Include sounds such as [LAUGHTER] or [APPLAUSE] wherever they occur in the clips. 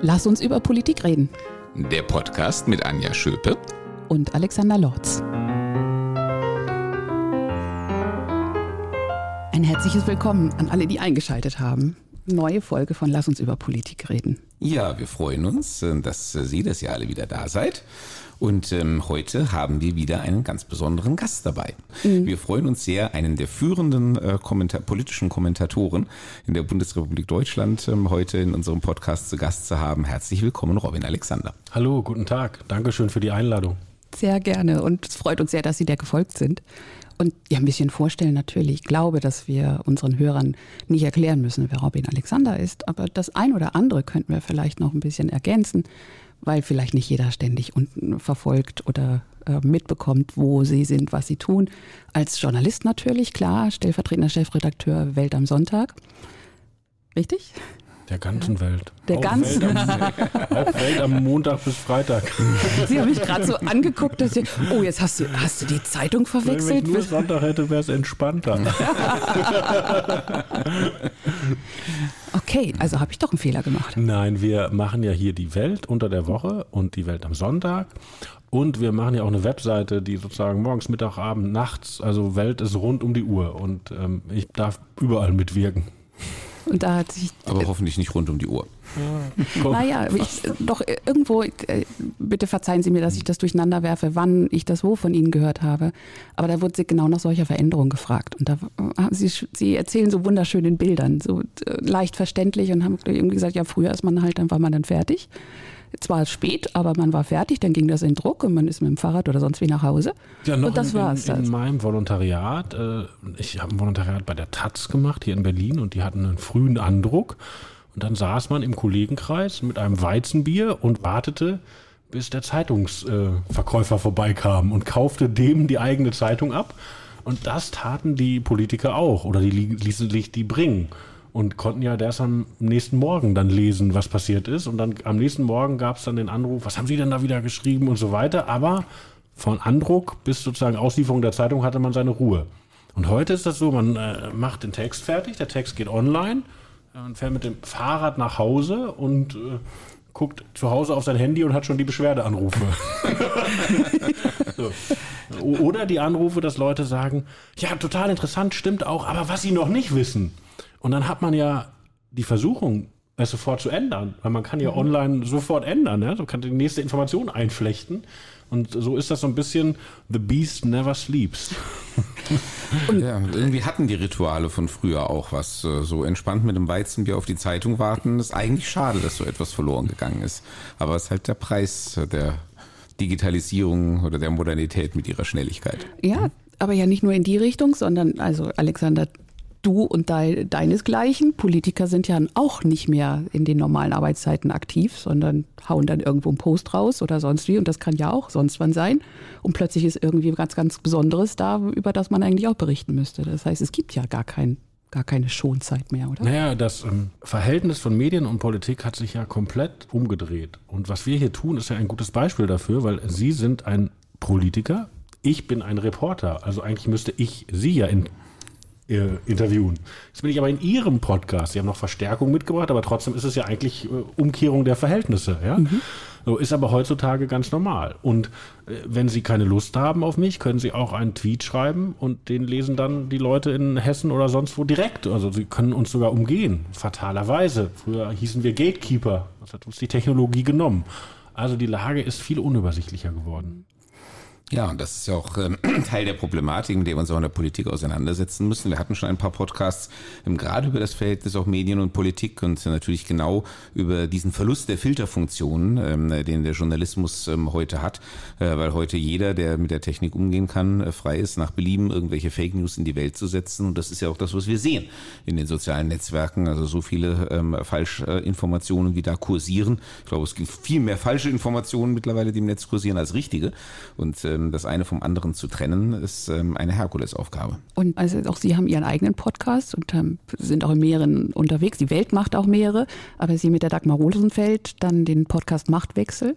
Lass uns über Politik reden. Der Podcast mit Anja Schöpe und Alexander Lorz. Ein herzliches Willkommen an alle, die eingeschaltet haben. Neue Folge von Lass uns über Politik reden. Ja, wir freuen uns, dass Sie, dass ihr alle wieder da seid. Und ähm, heute haben wir wieder einen ganz besonderen Gast dabei. Mhm. Wir freuen uns sehr, einen der führenden äh, Kommentar politischen Kommentatoren in der Bundesrepublik Deutschland ähm, heute in unserem Podcast zu Gast zu haben. Herzlich willkommen, Robin Alexander. Hallo, guten Tag. Dankeschön für die Einladung. Sehr gerne und es freut uns sehr, dass Sie der gefolgt sind. Und ja, ein bisschen vorstellen natürlich. Ich glaube, dass wir unseren Hörern nicht erklären müssen, wer Robin Alexander ist. Aber das ein oder andere könnten wir vielleicht noch ein bisschen ergänzen weil vielleicht nicht jeder ständig unten verfolgt oder äh, mitbekommt, wo sie sind, was sie tun. Als Journalist natürlich, klar, stellvertretender Chefredakteur Welt am Sonntag. Richtig? Der ganzen Welt. Der auch ganzen Welt am, [LAUGHS] auch Welt am Montag bis Freitag. Sie haben mich gerade so angeguckt, dass Sie, oh, jetzt hast du, hast du die Zeitung verwechselt? Wenn ich nur Sonntag hätte, wäre es entspannter. [LAUGHS] okay, also habe ich doch einen Fehler gemacht. Nein, wir machen ja hier die Welt unter der Woche und die Welt am Sonntag. Und wir machen ja auch eine Webseite, die sozusagen morgens, Mittag, Abend, nachts, also Welt ist rund um die Uhr. Und ähm, ich darf überall mitwirken. Und da hat sich. Aber hoffentlich nicht rund um die Uhr. Ja, naja, ich, doch irgendwo, äh, bitte verzeihen Sie mir, dass ich das durcheinander werfe, wann ich das wo von Ihnen gehört habe. Aber da wurde Sie genau nach solcher Veränderung gefragt. Und da haben Sie, Sie erzählen so wunderschön in Bildern, so äh, leicht verständlich und haben irgendwie gesagt, ja, früher ist man halt, dann war man dann fertig zwar spät, aber man war fertig, dann ging das in Druck und man ist mit dem Fahrrad oder sonst wie nach Hause. Ja, noch und das in, war's. In, in meinem Volontariat, äh, ich habe ein Volontariat bei der Taz gemacht hier in Berlin und die hatten einen frühen Andruck und dann saß man im Kollegenkreis mit einem Weizenbier und wartete, bis der Zeitungsverkäufer äh, vorbeikam und kaufte dem die eigene Zeitung ab. Und das taten die Politiker auch oder die ließen sich die bringen und konnten ja erst am nächsten Morgen dann lesen, was passiert ist. Und dann am nächsten Morgen gab es dann den Anruf, was haben Sie denn da wieder geschrieben und so weiter. Aber von Andruck bis sozusagen Auslieferung der Zeitung hatte man seine Ruhe. Und heute ist das so, man äh, macht den Text fertig, der Text geht online, man fährt mit dem Fahrrad nach Hause und äh, guckt zu Hause auf sein Handy und hat schon die Beschwerdeanrufe. [LAUGHS] so. Oder die Anrufe, dass Leute sagen, ja, total interessant, stimmt auch, aber was sie noch nicht wissen. Und dann hat man ja die Versuchung, es sofort zu ändern, weil man kann ja mhm. online sofort ändern, ne? so kann die nächste Information einflechten. Und so ist das so ein bisschen The Beast Never Sleeps. [LAUGHS] ja, irgendwie hatten die Rituale von früher auch was. Äh, so entspannt mit dem Weizenbier auf die Zeitung warten. ist eigentlich schade, dass so etwas verloren gegangen ist. Aber es ist halt der Preis der Digitalisierung oder der Modernität mit ihrer Schnelligkeit. Ja, aber ja nicht nur in die Richtung, sondern also Alexander du und de deinesgleichen. Politiker sind ja auch nicht mehr in den normalen Arbeitszeiten aktiv, sondern hauen dann irgendwo einen Post raus oder sonst wie. Und das kann ja auch sonst wann sein. Und plötzlich ist irgendwie ganz, ganz Besonderes da, über das man eigentlich auch berichten müsste. Das heißt, es gibt ja gar kein gar keine Schonzeit mehr, oder? Naja, das ähm, Verhältnis von Medien und Politik hat sich ja komplett umgedreht. Und was wir hier tun, ist ja ein gutes Beispiel dafür, weil Sie sind ein Politiker, ich bin ein Reporter. Also eigentlich müsste ich Sie ja in interviewen. Jetzt bin ich aber in Ihrem Podcast. Sie haben noch Verstärkung mitgebracht, aber trotzdem ist es ja eigentlich äh, Umkehrung der Verhältnisse. Ja? Mhm. So ist aber heutzutage ganz normal. Und äh, wenn Sie keine Lust haben auf mich, können Sie auch einen Tweet schreiben und den lesen dann die Leute in Hessen oder sonst wo direkt. Also Sie können uns sogar umgehen, fatalerweise. Früher hießen wir Gatekeeper. Das hat uns die Technologie genommen. Also die Lage ist viel unübersichtlicher geworden. Ja, und das ist ja auch äh, [CLEARS THROAT] Teil der Problematik, mit der wir uns auch in der Politik auseinandersetzen müssen. Wir hatten schon ein paar Podcasts ähm, gerade über das Verhältnis auch Medien und Politik und natürlich genau über diesen Verlust der Filterfunktionen, ähm, den der Journalismus ähm, heute hat, äh, weil heute jeder, der mit der Technik umgehen kann, äh, frei ist, nach Belieben irgendwelche Fake News in die Welt zu setzen. Und das ist ja auch das, was wir sehen in den sozialen Netzwerken. Also so viele ähm, Falschinformationen, wie da kursieren. Ich glaube, es gibt viel mehr falsche Informationen mittlerweile, die im Netz kursieren, als richtige. Und äh, ähm, das eine vom anderen zu trennen, ist ähm, eine Herkulesaufgabe. Und also auch Sie haben Ihren eigenen Podcast und ähm, sind auch in mehreren unterwegs. Die Welt macht auch mehrere, aber Sie mit der Dagmar Rosenfeld dann den Podcast Machtwechsel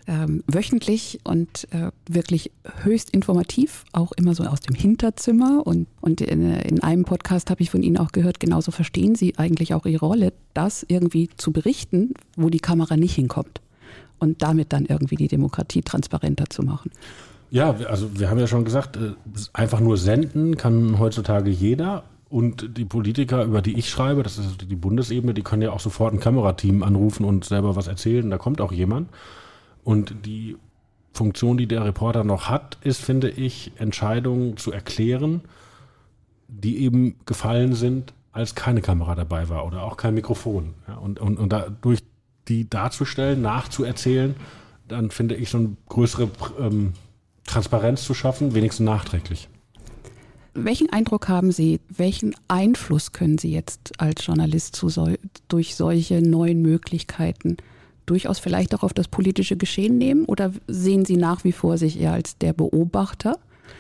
wöchentlich und äh, wirklich höchst informativ, auch immer so aus dem Hinterzimmer. Und, und in, in einem Podcast habe ich von Ihnen auch gehört, genauso verstehen Sie eigentlich auch Ihre Rolle, das irgendwie zu berichten, wo die Kamera nicht hinkommt und damit dann irgendwie die Demokratie transparenter zu machen. Ja, also wir haben ja schon gesagt, äh, einfach nur senden kann heutzutage jeder. Und die Politiker, über die ich schreibe, das ist die Bundesebene, die können ja auch sofort ein Kamerateam anrufen und selber was erzählen. Da kommt auch jemand. Und die Funktion, die der Reporter noch hat, ist, finde ich, Entscheidungen zu erklären, die eben gefallen sind, als keine Kamera dabei war oder auch kein Mikrofon. Ja, und, und, und dadurch die darzustellen, nachzuerzählen, dann finde ich eine größere ähm, Transparenz zu schaffen, wenigstens nachträglich. Welchen Eindruck haben Sie, welchen Einfluss können Sie jetzt als Journalist zu durch solche neuen Möglichkeiten durchaus vielleicht auch auf das politische Geschehen nehmen? Oder sehen Sie nach wie vor sich eher als der Beobachter?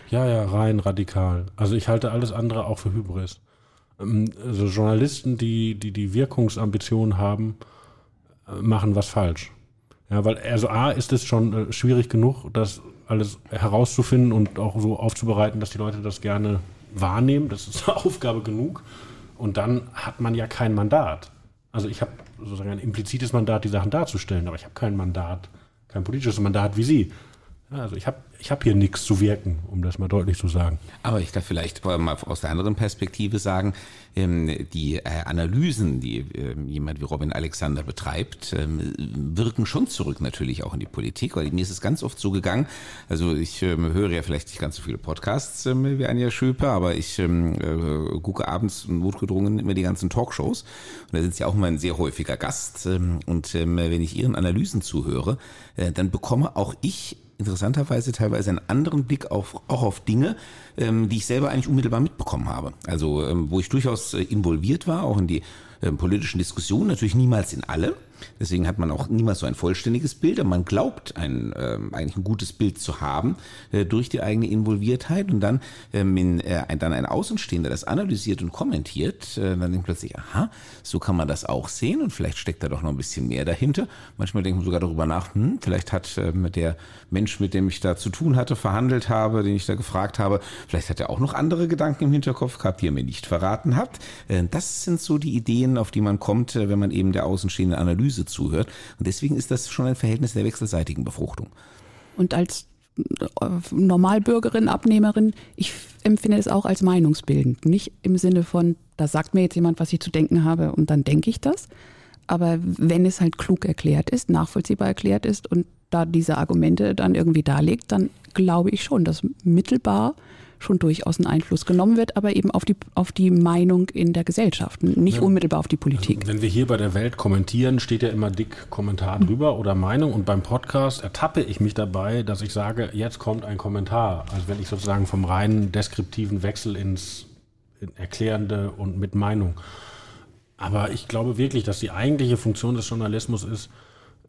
Ja, ja, rein radikal. Also ich halte alles andere auch für Hybris. Ähm, also Journalisten, die die, die Wirkungsambitionen haben, äh, machen was falsch. Ja, weil also A ist es schon äh, schwierig genug, das alles herauszufinden und auch so aufzubereiten, dass die Leute das gerne wahrnehmen. Das ist eine [LAUGHS] Aufgabe genug. Und dann hat man ja kein Mandat. Also ich habe sozusagen ein implizites Mandat, die Sachen darzustellen, aber ich habe kein Mandat, kein politisches Mandat wie Sie. Also ich habe ich hab hier nichts zu wirken, um das mal deutlich zu sagen. Aber ich darf vielleicht mal aus der anderen Perspektive sagen, ähm, die äh, Analysen, die ähm, jemand wie Robin Alexander betreibt, ähm, wirken schon zurück natürlich auch in die Politik, weil mir ist es ganz oft so gegangen, also ich höre ja vielleicht nicht ganz so viele Podcasts wie Anja Schöpe, aber ich äh, gucke abends notgedrungen immer die ganzen Talkshows und da sind sie auch immer ein sehr häufiger Gast und wenn ich ihren Analysen zuhöre, äh, dann bekomme auch ich interessanterweise teilweise einen anderen Blick auf, auch auf Dinge, ähm, die ich selber eigentlich unmittelbar mitbekommen habe. Also ähm, wo ich durchaus äh, involviert war, auch in die ähm, politischen Diskussionen, natürlich niemals in alle. Deswegen hat man auch niemals so ein vollständiges Bild, aber man glaubt ein, ähm, eigentlich ein gutes Bild zu haben äh, durch die eigene Involviertheit und dann, ähm, in, äh, ein, dann ein Außenstehender das analysiert und kommentiert, äh, dann denkt plötzlich, aha, so kann man das auch sehen und vielleicht steckt da doch noch ein bisschen mehr dahinter. Manchmal denkt man sogar darüber nach, hm, vielleicht hat ähm, der Mensch, mit dem ich da zu tun hatte, verhandelt habe, den ich da gefragt habe, vielleicht hat er auch noch andere Gedanken im Hinterkopf gehabt, die er mir nicht verraten hat. Äh, das sind so die Ideen, Ideen, auf die man kommt, äh, wenn man eben der außenstehenden Analyse zuhört. Und deswegen ist das schon ein Verhältnis der wechselseitigen Befruchtung. Und als äh, Normalbürgerin, Abnehmerin, ich empfinde es auch als meinungsbildend. Nicht im Sinne von, da sagt mir jetzt jemand, was ich zu denken habe und dann denke ich das. Aber wenn es halt klug erklärt ist, nachvollziehbar erklärt ist und da diese Argumente dann irgendwie darlegt, dann glaube ich schon, dass mittelbar schon durchaus ein Einfluss genommen wird, aber eben auf die, auf die Meinung in der Gesellschaft, nicht ja. unmittelbar auf die Politik. Also, wenn wir hier bei der Welt kommentieren, steht ja immer dick Kommentar drüber oder Meinung und beim Podcast ertappe ich mich dabei, dass ich sage, jetzt kommt ein Kommentar. Also wenn ich sozusagen vom reinen deskriptiven Wechsel ins in Erklärende und mit Meinung. Aber ich glaube wirklich, dass die eigentliche Funktion des Journalismus ist,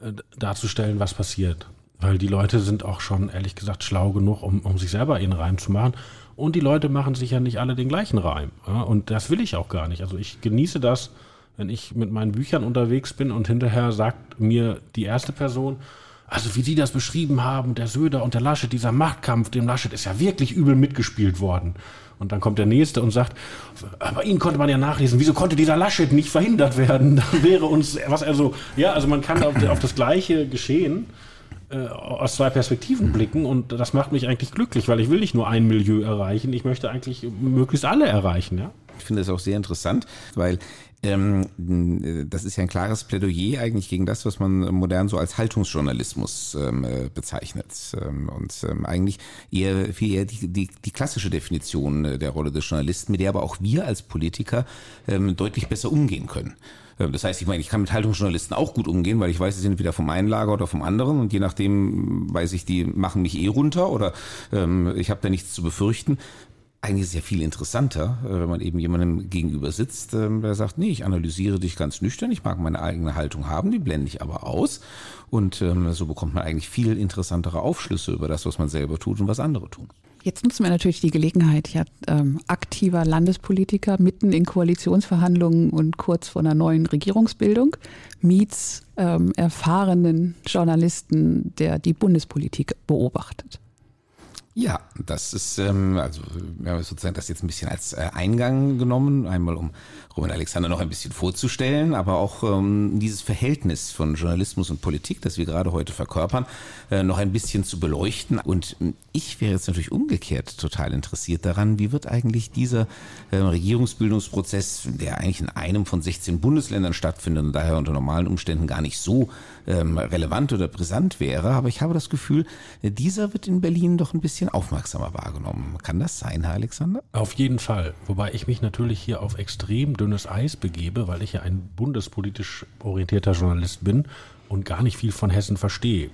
äh, darzustellen, was passiert. Weil die Leute sind auch schon, ehrlich gesagt, schlau genug, um, um sich selber ihren Reim zu machen. Und die Leute machen sich ja nicht alle den gleichen Reim. Ja? Und das will ich auch gar nicht. Also ich genieße das, wenn ich mit meinen Büchern unterwegs bin und hinterher sagt mir die erste Person, also wie Sie das beschrieben haben, der Söder und der Laschet, dieser Machtkampf, dem Laschet ist ja wirklich übel mitgespielt worden. Und dann kommt der Nächste und sagt, aber Ihnen konnte man ja nachlesen, wieso konnte dieser Laschet nicht verhindert werden? [LAUGHS] Dann wäre uns, was also, ja, also man kann auf, auf das gleiche Geschehen äh, aus zwei Perspektiven blicken und das macht mich eigentlich glücklich, weil ich will nicht nur ein Milieu erreichen, ich möchte eigentlich möglichst alle erreichen. Ja? Ich finde das auch sehr interessant, weil ähm, das ist ja ein klares Plädoyer eigentlich gegen das, was man modern so als Haltungsjournalismus ähm, äh, bezeichnet. Ähm, und ähm, eigentlich eher viel eher die, die, die klassische Definition äh, der Rolle des Journalisten, mit der aber auch wir als Politiker ähm, deutlich besser umgehen können. Ähm, das heißt, ich meine, ich kann mit Haltungsjournalisten auch gut umgehen, weil ich weiß, sie sind wieder vom einen Lager oder vom anderen und je nachdem weiß ich, die machen mich eh runter oder ähm, ich habe da nichts zu befürchten. eigentlich sehr viel interessanter, äh, wenn man eben jemandem gegenüber sitzt, ähm, der sagt, nee, ich analysiere dich ganz nüchtern, ich mag meine eigene Haltung haben, die blende ich aber aus. Und ähm, so bekommt man eigentlich viel interessantere Aufschlüsse über das, was man selber tut und was andere tun. Jetzt nutzen wir natürlich die Gelegenheit, ja, ähm, aktiver Landespolitiker mitten in Koalitionsverhandlungen und kurz vor einer neuen Regierungsbildung, meets ähm, erfahrenen Journalisten, der die Bundespolitik beobachtet. Ja, das ist, ähm, also wir haben sozusagen das jetzt ein bisschen als äh, Eingang genommen, einmal um Roman Alexander noch ein bisschen vorzustellen, aber auch ähm, dieses Verhältnis von Journalismus und Politik, das wir gerade heute verkörpern, äh, noch ein bisschen zu beleuchten. Und ähm, ich wäre jetzt natürlich umgekehrt total interessiert daran, wie wird eigentlich dieser äh, Regierungsbildungsprozess, der eigentlich in einem von 16 Bundesländern stattfindet und daher unter normalen Umständen gar nicht so ähm, relevant oder brisant wäre, aber ich habe das Gefühl, dieser wird in Berlin doch ein bisschen aufmerksamer wahrgenommen. Kann das sein, Herr Alexander? Auf jeden Fall. Wobei ich mich natürlich hier auf extrem dünnes Eis begebe, weil ich ja ein bundespolitisch orientierter Journalist bin und gar nicht viel von Hessen verstehe.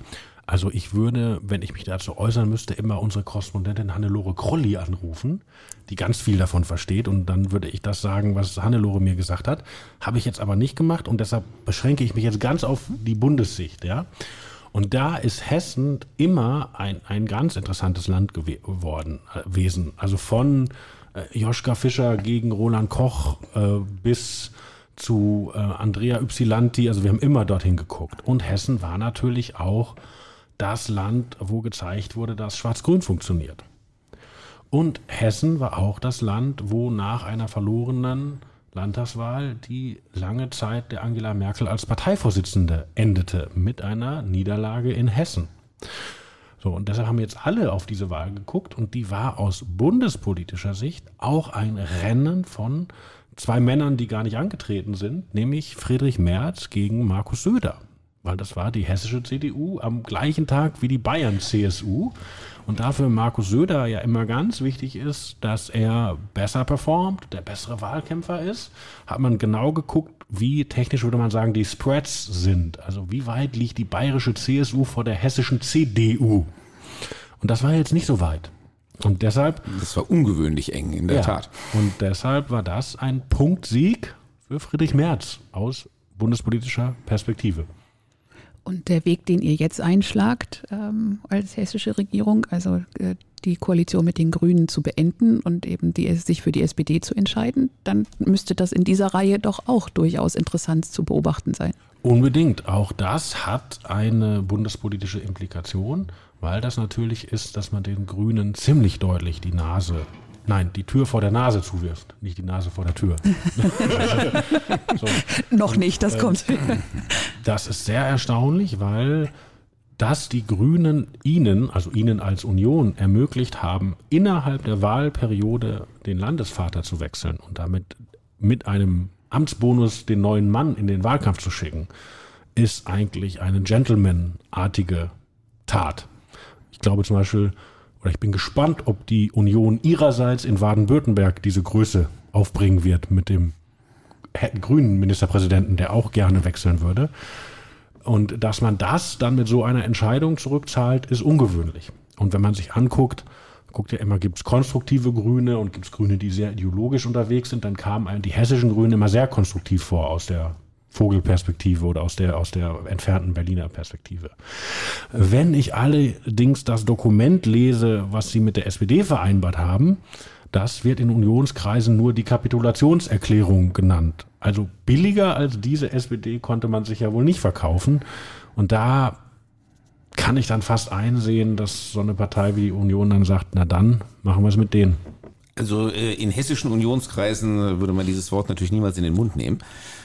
Also ich würde, wenn ich mich dazu äußern müsste, immer unsere Korrespondentin Hannelore Krolli anrufen, die ganz viel davon versteht. Und dann würde ich das sagen, was Hannelore mir gesagt hat. Habe ich jetzt aber nicht gemacht und deshalb beschränke ich mich jetzt ganz auf die Bundessicht. Ja? Und da ist Hessen immer ein, ein ganz interessantes Land geworden, äh, gewesen. Also von äh, Joschka Fischer gegen Roland Koch äh, bis zu äh, Andrea Ypsilanti. Also wir haben immer dorthin geguckt. Und Hessen war natürlich auch das Land, wo gezeigt wurde, dass Schwarz-Grün funktioniert. Und Hessen war auch das Land, wo nach einer verlorenen Landtagswahl die lange Zeit der Angela Merkel als Parteivorsitzende endete mit einer Niederlage in Hessen. So, und deshalb haben jetzt alle auf diese Wahl geguckt und die war aus bundespolitischer Sicht auch ein Rennen von zwei Männern, die gar nicht angetreten sind, nämlich Friedrich Merz gegen Markus Söder weil das war die hessische CDU am gleichen Tag wie die Bayern CSU. Und dafür Markus Söder ja immer ganz wichtig ist, dass er besser performt, der bessere Wahlkämpfer ist, hat man genau geguckt, wie technisch würde man sagen, die Spreads sind. Also wie weit liegt die bayerische CSU vor der hessischen CDU? Und das war jetzt nicht so weit. Und deshalb. Das war ungewöhnlich eng, in der ja, Tat. Und deshalb war das ein Punktsieg für Friedrich Merz aus bundespolitischer Perspektive. Und der Weg, den ihr jetzt einschlagt ähm, als hessische Regierung, also äh, die Koalition mit den Grünen zu beenden und eben die, sich für die SPD zu entscheiden, dann müsste das in dieser Reihe doch auch durchaus interessant zu beobachten sein. Unbedingt. Auch das hat eine bundespolitische Implikation, weil das natürlich ist, dass man den Grünen ziemlich deutlich die Nase Nein, die Tür vor der Nase zuwirft, nicht die Nase vor der Tür. [LAUGHS] so. Noch nicht, das ähm, kommt. [LAUGHS] Das ist sehr erstaunlich, weil das die Grünen Ihnen, also Ihnen als Union, ermöglicht haben, innerhalb der Wahlperiode den Landesvater zu wechseln und damit mit einem Amtsbonus den neuen Mann in den Wahlkampf zu schicken, ist eigentlich eine Gentleman-artige Tat. Ich glaube zum Beispiel, oder ich bin gespannt, ob die Union ihrerseits in Baden-Württemberg diese Größe aufbringen wird mit dem grünen Ministerpräsidenten, der auch gerne wechseln würde. Und dass man das dann mit so einer Entscheidung zurückzahlt, ist ungewöhnlich. Und wenn man sich anguckt, guckt ja immer, gibt es konstruktive Grüne und gibt es Grüne, die sehr ideologisch unterwegs sind, dann kamen die hessischen Grünen immer sehr konstruktiv vor aus der Vogelperspektive oder aus der, aus der entfernten Berliner Perspektive. Wenn ich allerdings das Dokument lese, was sie mit der SPD vereinbart haben, das wird in Unionskreisen nur die Kapitulationserklärung genannt. Also billiger als diese SPD konnte man sich ja wohl nicht verkaufen. Und da kann ich dann fast einsehen, dass so eine Partei wie die Union dann sagt, na dann machen wir es mit denen. Also äh, in hessischen Unionskreisen würde man dieses Wort natürlich niemals in den Mund nehmen.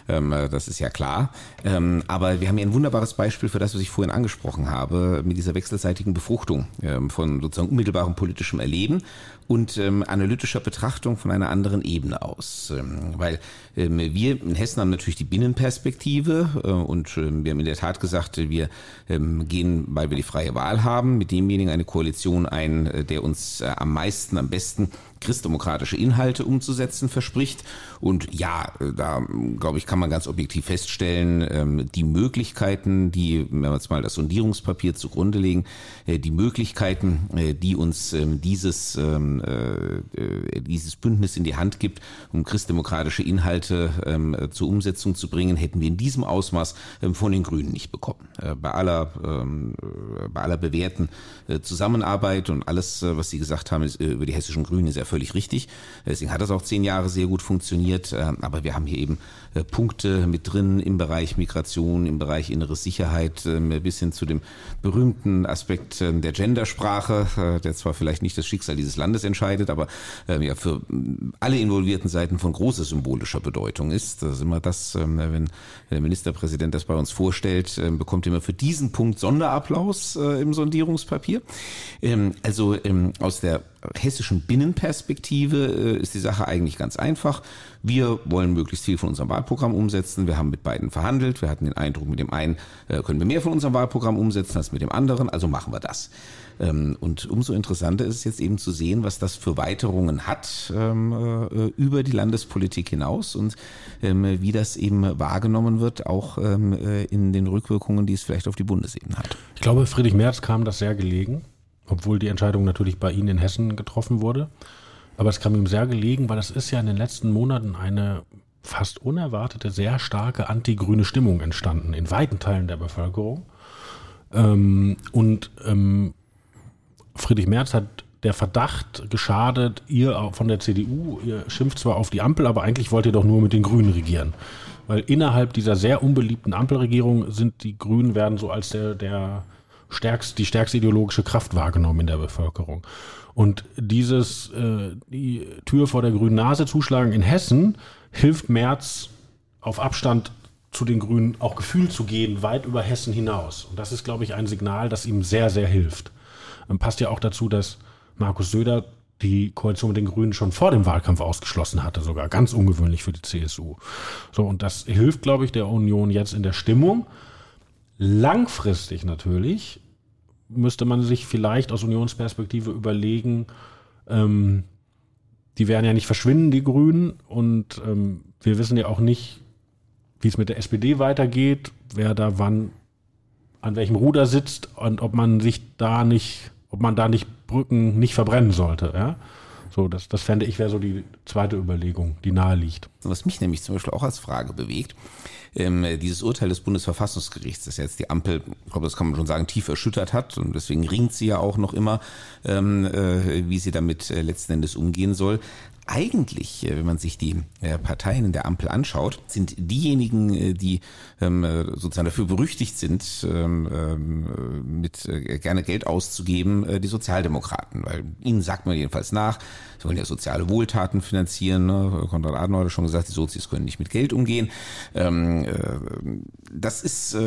Ähm, äh, das ist ja klar. Ähm, aber wir haben hier ein wunderbares Beispiel für das, was ich vorhin angesprochen habe, mit dieser wechselseitigen Befruchtung ähm, von sozusagen unmittelbarem politischem Erleben und analytischer Betrachtung von einer anderen Ebene aus. Weil wir in Hessen haben natürlich die Binnenperspektive äh, und wir haben in der Tat gesagt, wir gehen, weil wir die freie Wahl haben, mit demjenigen eine Koalition ein, äh, der uns am meisten, am besten christdemokratische Inhalte umzusetzen verspricht. Und ja, da glaube ich, kann man ganz objektiv feststellen, ähm, die Möglichkeiten, die, wenn wir jetzt mal das Sondierungspapier zugrunde legen, äh, die Möglichkeiten, äh, die uns ähm, dieses, ähm, äh, dieses Bündnis in die Hand gibt, um christdemokratische Inhalte zur Umsetzung zu bringen, hätten wir in diesem Ausmaß von den Grünen nicht bekommen. Bei aller, bei aller bewährten Zusammenarbeit und alles, was Sie gesagt haben über die hessischen Grünen, ist ja völlig richtig. Deswegen hat das auch zehn Jahre sehr gut funktioniert. Aber wir haben hier eben Punkte mit drin im Bereich Migration, im Bereich innere Sicherheit, bis hin zu dem berühmten Aspekt der Gendersprache, äh, der zwar vielleicht nicht das Schicksal dieses Landes entscheidet, aber äh, ja für alle involvierten Seiten von großer symbolischer Bedeutung ist. Das ist immer das, ähm, wenn der Ministerpräsident das bei uns vorstellt, ähm, bekommt immer für diesen Punkt Sonderapplaus äh, im Sondierungspapier. Ähm, also aus der hessischen Binnenperspektive ist die Sache eigentlich ganz einfach. Wir wollen möglichst viel von unserem Wahlprogramm umsetzen. Wir haben mit beiden verhandelt. Wir hatten den Eindruck, mit dem einen können wir mehr von unserem Wahlprogramm umsetzen als mit dem anderen. Also machen wir das. Ähm, und umso interessanter ist es jetzt eben zu sehen, was das für Weiterungen hat ähm, äh, über die Landespolitik hinaus und ähm, wie das eben wahrgenommen wird, auch äh, in den Rückwirkungen, die es vielleicht auf die Bundesebene hat. Ich glaube, Friedrich Merz kam das sehr gelegen, obwohl die Entscheidung natürlich bei Ihnen in Hessen getroffen wurde. Aber es kam ihm sehr gelegen, weil es ist ja in den letzten Monaten eine fast unerwartete, sehr starke antigrüne Stimmung entstanden in weiten Teilen der Bevölkerung. Ähm, und ähm, Friedrich Merz hat der Verdacht geschadet, ihr von der CDU, ihr schimpft zwar auf die Ampel, aber eigentlich wollt ihr doch nur mit den Grünen regieren. Weil innerhalb dieser sehr unbeliebten Ampelregierung sind die Grünen werden so als der, der stärkst, die stärkste ideologische Kraft wahrgenommen in der Bevölkerung. Und dieses, äh, die Tür vor der grünen Nase zuschlagen in Hessen hilft Merz auf Abstand zu den Grünen auch gefühlt zu gehen, weit über Hessen hinaus. Und das ist, glaube ich, ein Signal, das ihm sehr, sehr hilft. Dann passt ja auch dazu, dass Markus Söder die Koalition mit den Grünen schon vor dem Wahlkampf ausgeschlossen hatte, sogar ganz ungewöhnlich für die CSU. So, und das hilft, glaube ich, der Union jetzt in der Stimmung. Langfristig natürlich müsste man sich vielleicht aus Unionsperspektive überlegen, ähm, die werden ja nicht verschwinden, die Grünen, und ähm, wir wissen ja auch nicht, wie es mit der SPD weitergeht, wer da wann an welchem Ruder sitzt und ob man sich da nicht, ob man da nicht Brücken nicht verbrennen sollte. Ja? So, das, das fände ich wäre so die zweite Überlegung, die nahe liegt. Was mich nämlich zum Beispiel auch als Frage bewegt, ähm, dieses Urteil des Bundesverfassungsgerichts, das jetzt die Ampel, ich glaube, das kann man schon sagen, tief erschüttert hat und deswegen ringt sie ja auch noch immer, ähm, äh, wie sie damit äh, letzten Endes umgehen soll eigentlich, äh, wenn man sich die äh, Parteien in der Ampel anschaut, sind diejenigen, äh, die ähm, sozusagen dafür berüchtigt sind, ähm, ähm, mit gerne Geld auszugeben, die Sozialdemokraten. Weil ihnen sagt man jedenfalls nach, sie wollen ja soziale Wohltaten finanzieren. Ne? Konrad Adenauer hat schon gesagt, die Sozis können nicht mit Geld umgehen. Das ist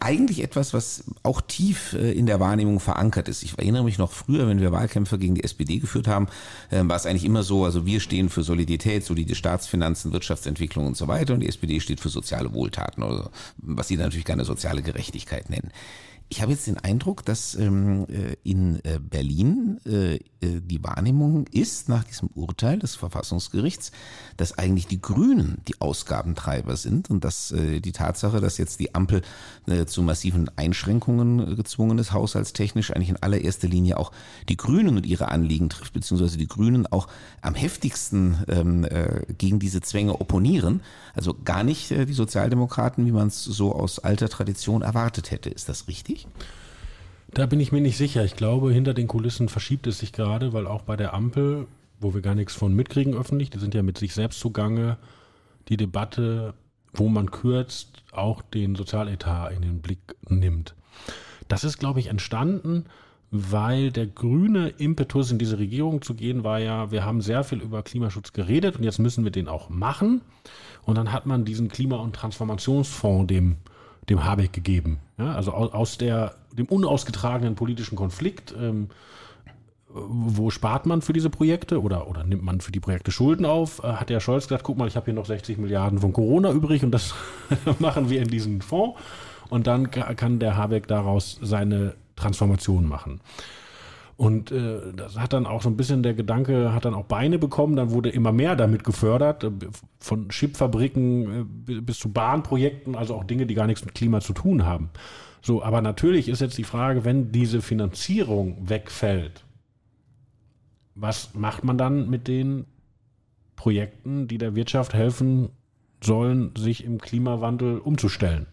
eigentlich etwas, was auch tief in der Wahrnehmung verankert ist. Ich erinnere mich noch früher, wenn wir Wahlkämpfe gegen die SPD geführt haben, war es eigentlich immer so, also wir stehen für Solidität, solide Staatsfinanzen, Wirtschaftsentwicklung und so weiter und die SPD steht für soziale Wohltaten oder was sie natürlich gerne soziale Gerechtigkeit nennen. Ich habe jetzt den Eindruck, dass ähm, äh, in äh, Berlin äh, äh, die Wahrnehmung ist, nach diesem Urteil des Verfassungsgerichts, dass eigentlich die Grünen die Ausgabentreiber sind und dass äh, die Tatsache, dass jetzt die Ampel äh, zu massiven Einschränkungen gezwungen ist, haushaltstechnisch eigentlich in allererster Linie auch die Grünen und ihre Anliegen trifft, beziehungsweise die Grünen auch am heftigsten ähm, gegen diese Zwänge opponieren. Also gar nicht die Sozialdemokraten, wie man es so aus alter Tradition erwartet hätte. Ist das richtig? Da bin ich mir nicht sicher. Ich glaube, hinter den Kulissen verschiebt es sich gerade, weil auch bei der Ampel, wo wir gar nichts von mitkriegen öffentlich, die sind ja mit sich selbst zugange, die Debatte, wo man kürzt, auch den Sozialetat in den Blick nimmt. Das ist, glaube ich, entstanden, weil der grüne Impetus in diese Regierung zu gehen war ja, wir haben sehr viel über Klimaschutz geredet und jetzt müssen wir den auch machen. Und dann hat man diesen Klima- und Transformationsfonds dem dem Habeck gegeben. Ja, also aus, der, dem unausgetragenen politischen Konflikt, ähm, wo spart man für diese Projekte oder, oder nimmt man für die Projekte Schulden auf, äh, hat der Scholz gesagt, guck mal, ich habe hier noch 60 Milliarden von Corona übrig und das [LAUGHS] machen wir in diesen Fonds. Und dann kann der Habeck daraus seine Transformation machen. Und äh, das hat dann auch so ein bisschen der Gedanke, hat dann auch Beine bekommen, dann wurde immer mehr damit gefördert, äh, von Chipfabriken äh, bis zu Bahnprojekten, also auch Dinge, die gar nichts mit Klima zu tun haben. So, aber natürlich ist jetzt die Frage, wenn diese Finanzierung wegfällt, was macht man dann mit den Projekten, die der Wirtschaft helfen sollen, sich im Klimawandel umzustellen?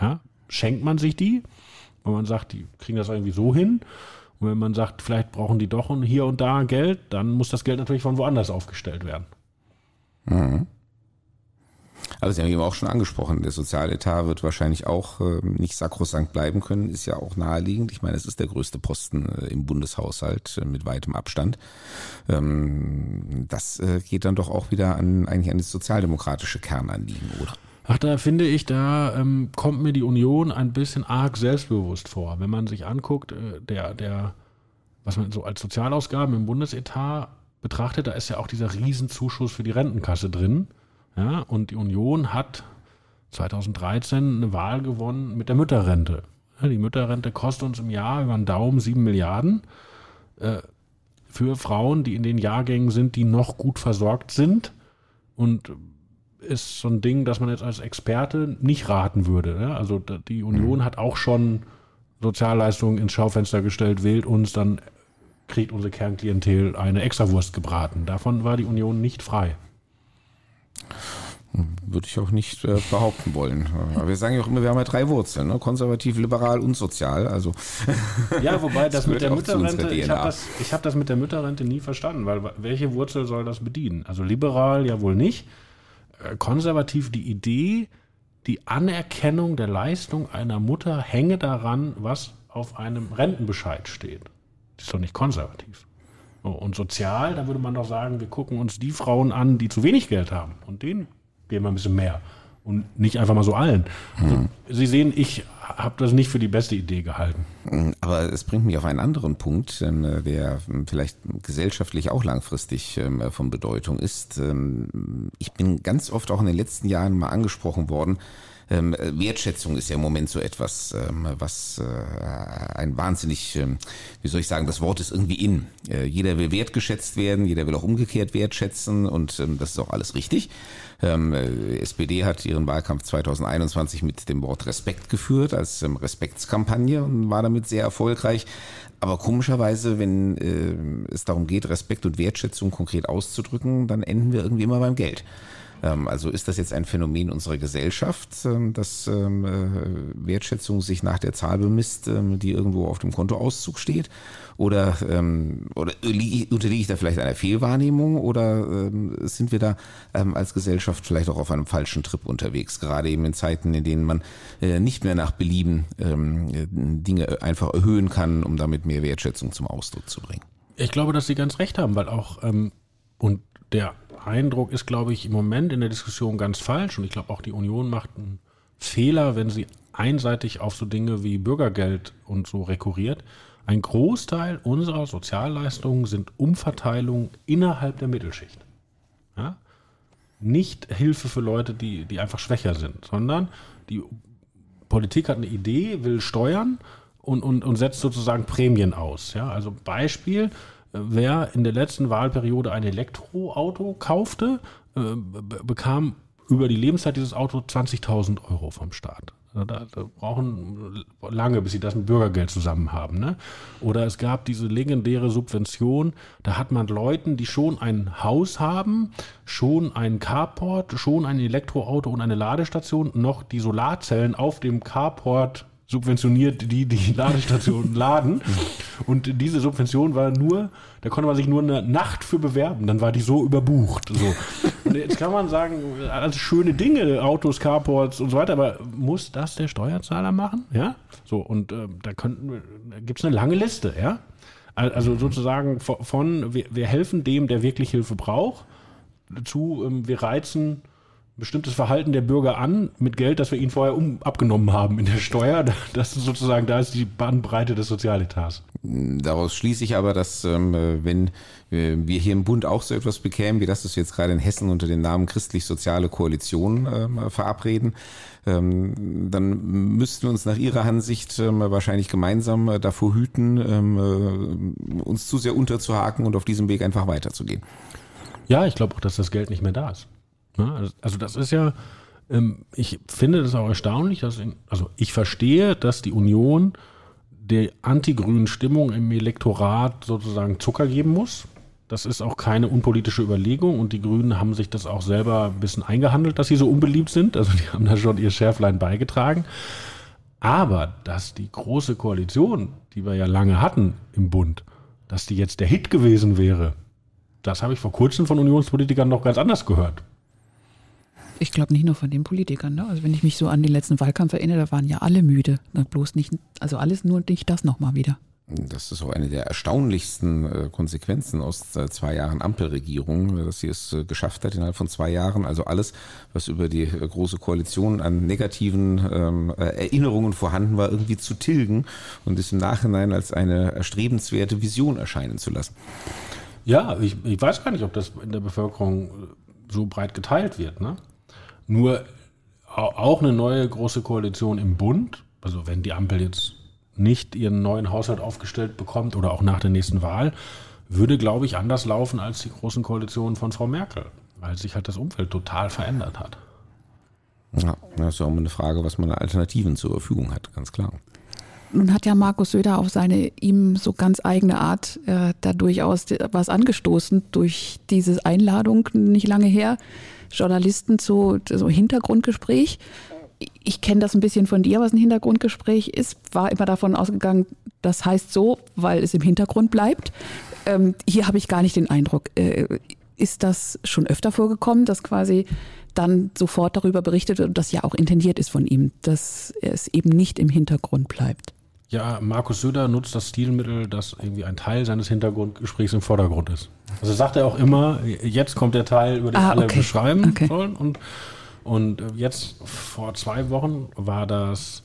Ja, schenkt man sich die, wenn man sagt, die kriegen das irgendwie so hin? Und wenn man sagt, vielleicht brauchen die doch hier und da Geld, dann muss das Geld natürlich von woanders aufgestellt werden. Mhm. Also Sie haben eben auch schon angesprochen, der Sozialetat wird wahrscheinlich auch äh, nicht sakrosankt bleiben können, ist ja auch naheliegend. Ich meine, es ist der größte Posten äh, im Bundeshaushalt äh, mit weitem Abstand. Ähm, das äh, geht dann doch auch wieder an eigentlich an das sozialdemokratische Kernanliegen, oder? Ach, da finde ich, da ähm, kommt mir die Union ein bisschen arg selbstbewusst vor. Wenn man sich anguckt, äh, der, der, was man so als Sozialausgaben im Bundesetat betrachtet, da ist ja auch dieser Riesenzuschuss für die Rentenkasse drin. Ja, und die Union hat 2013 eine Wahl gewonnen mit der Mütterrente. Die Mütterrente kostet uns im Jahr über den Daumen 7 Milliarden. Äh, für Frauen, die in den Jahrgängen sind, die noch gut versorgt sind. Und ist so ein Ding, das man jetzt als Experte nicht raten würde. Ne? Also die Union mhm. hat auch schon Sozialleistungen ins Schaufenster gestellt, wählt uns, dann kriegt unsere Kernklientel eine Extrawurst gebraten. Davon war die Union nicht frei. Würde ich auch nicht äh, behaupten wollen. Aber wir sagen ja auch immer, wir haben ja drei Wurzeln, ne? konservativ, liberal und sozial. Also ja, wobei das, [LAUGHS] das mit der Mütterrente, ich habe das, hab das mit der Mütterrente nie verstanden, weil welche Wurzel soll das bedienen? Also liberal ja wohl nicht. Äh, konservativ die Idee, die Anerkennung der Leistung einer Mutter hänge daran, was auf einem Rentenbescheid steht. Das ist doch nicht konservativ. Und sozial, da würde man doch sagen, wir gucken uns die Frauen an, die zu wenig Geld haben. Und denen geben wir ein bisschen mehr. Und nicht einfach mal so allen. Also, mhm. Sie sehen, ich habe das nicht für die beste Idee gehalten. Aber es bringt mich auf einen anderen Punkt, ähm, der vielleicht gesellschaftlich auch langfristig ähm, von Bedeutung ist. Ähm, ich bin ganz oft auch in den letzten Jahren mal angesprochen worden, ähm, Wertschätzung ist ja im Moment so etwas, ähm, was äh, ein wahnsinnig, ähm, wie soll ich sagen, das Wort ist irgendwie in. Äh, jeder will wertgeschätzt werden, jeder will auch umgekehrt wertschätzen und ähm, das ist auch alles richtig. Ähm, äh, SPD hat ihren Wahlkampf 2021 mit dem Wort Respekt geführt als ähm, Respektskampagne und war damit sehr erfolgreich. Aber komischerweise, wenn äh, es darum geht, Respekt und Wertschätzung konkret auszudrücken, dann enden wir irgendwie immer beim Geld. Ähm, also ist das jetzt ein Phänomen unserer Gesellschaft, ähm, dass ähm, äh, Wertschätzung sich nach der Zahl bemisst, die irgendwo auf dem Kontoauszug steht? Oder, oder unterliege ich da vielleicht einer Fehlwahrnehmung oder sind wir da als Gesellschaft vielleicht auch auf einem falschen Trip unterwegs? Gerade eben in Zeiten, in denen man äh, nicht mehr nach Belieben Dinge einfach erhöhen kann, um damit mehr Wertschätzung zum Ausdruck zu bringen. Ich glaube, dass Sie ganz recht haben, weil auch, und der Eindruck ist, glaube ich, im Moment in der Diskussion ganz falsch. Und ich glaube auch, die Union macht einen Fehler, wenn sie einseitig auf so Dinge wie Bürgergeld und so rekurriert. Ein Großteil unserer Sozialleistungen sind Umverteilungen innerhalb der Mittelschicht. Ja? Nicht Hilfe für Leute, die, die einfach schwächer sind, sondern die Politik hat eine Idee, will steuern und, und, und setzt sozusagen Prämien aus. Ja? Also Beispiel, wer in der letzten Wahlperiode ein Elektroauto kaufte, äh, bekam über die Lebenszeit dieses Auto 20.000 Euro vom Staat. Also da, brauchen lange, bis sie das mit Bürgergeld zusammen haben. Ne? Oder es gab diese legendäre Subvention, da hat man Leuten, die schon ein Haus haben, schon ein Carport, schon ein Elektroauto und eine Ladestation, noch die Solarzellen auf dem Carport subventioniert, die die Ladestationen [LAUGHS] laden. Und diese Subvention war nur, da konnte man sich nur eine Nacht für bewerben, dann war die so überbucht. So. Und jetzt kann man sagen, also schöne Dinge, Autos, Carports und so weiter, aber muss das der Steuerzahler machen? Ja? So, und äh, da könnten da gibt es eine lange Liste, ja. Also sozusagen von, wir, wir helfen dem, der wirklich Hilfe braucht, zu, ähm, wir reizen bestimmtes Verhalten der Bürger an mit Geld, das wir ihnen vorher um, abgenommen haben in der Steuer. [LAUGHS] Das ist sozusagen, da ist die Bandbreite des Sozialetats. Daraus schließe ich aber, dass ähm, wenn äh, wir hier im Bund auch so etwas bekämen, wie das, was wir jetzt gerade in Hessen unter dem Namen christlich-soziale Koalition äh, verabreden, ähm, dann müssten wir uns nach Ihrer Ansicht ähm, wahrscheinlich gemeinsam äh, davor hüten, ähm, äh, uns zu sehr unterzuhaken und auf diesem Weg einfach weiterzugehen. Ja, ich glaube auch, dass das Geld nicht mehr da ist. Ne? Also das ist ja, ähm, ich finde das auch erstaunlich, dass, in, also ich verstehe, dass die Union der anti-grünen Stimmung im Elektorat sozusagen Zucker geben muss. Das ist auch keine unpolitische Überlegung und die Grünen haben sich das auch selber ein bisschen eingehandelt, dass sie so unbeliebt sind. Also die haben da schon ihr Schärflein beigetragen. Aber dass die große Koalition, die wir ja lange hatten im Bund, dass die jetzt der Hit gewesen wäre, das habe ich vor kurzem von Unionspolitikern noch ganz anders gehört. Ich glaube nicht nur von den Politikern. Ne? Also wenn ich mich so an den letzten Wahlkampf erinnere, da waren ja alle müde. Bloß nicht, also alles nur nicht das nochmal wieder. Das ist auch eine der erstaunlichsten äh, Konsequenzen aus äh, zwei Jahren Ampelregierung, dass sie es äh, geschafft hat innerhalb von zwei Jahren, also alles, was über die große Koalition an negativen ähm, Erinnerungen vorhanden war, irgendwie zu tilgen und es im Nachhinein als eine erstrebenswerte Vision erscheinen zu lassen. Ja, ich, ich weiß gar nicht, ob das in der Bevölkerung so breit geteilt wird. Ne? Nur auch eine neue große Koalition im Bund, also wenn die Ampel jetzt nicht ihren neuen Haushalt aufgestellt bekommt oder auch nach der nächsten Wahl, würde, glaube ich, anders laufen als die großen Koalitionen von Frau Merkel, weil sich halt das Umfeld total verändert hat. Ja, das ist ja auch immer eine Frage, was man an Alternativen zur Verfügung hat, ganz klar. Nun hat ja Markus Söder auf seine ihm so ganz eigene Art äh, da durchaus was angestoßen durch diese Einladung nicht lange her. Journalisten zu so Hintergrundgespräch ich kenne das ein bisschen von dir, was ein Hintergrundgespräch ist, war immer davon ausgegangen, das heißt so, weil es im Hintergrund bleibt. Ähm, hier habe ich gar nicht den Eindruck. Äh, ist das schon öfter vorgekommen, dass quasi dann sofort darüber berichtet wird und das ja auch intendiert ist von ihm, dass es eben nicht im Hintergrund bleibt? Ja, Markus Söder nutzt das Stilmittel, dass irgendwie ein Teil seines Hintergrundgesprächs im Vordergrund ist. Also sagt er auch immer, jetzt kommt der Teil, über den ah, alle beschreiben okay. sollen und und äh, jetzt vor zwei Wochen war das,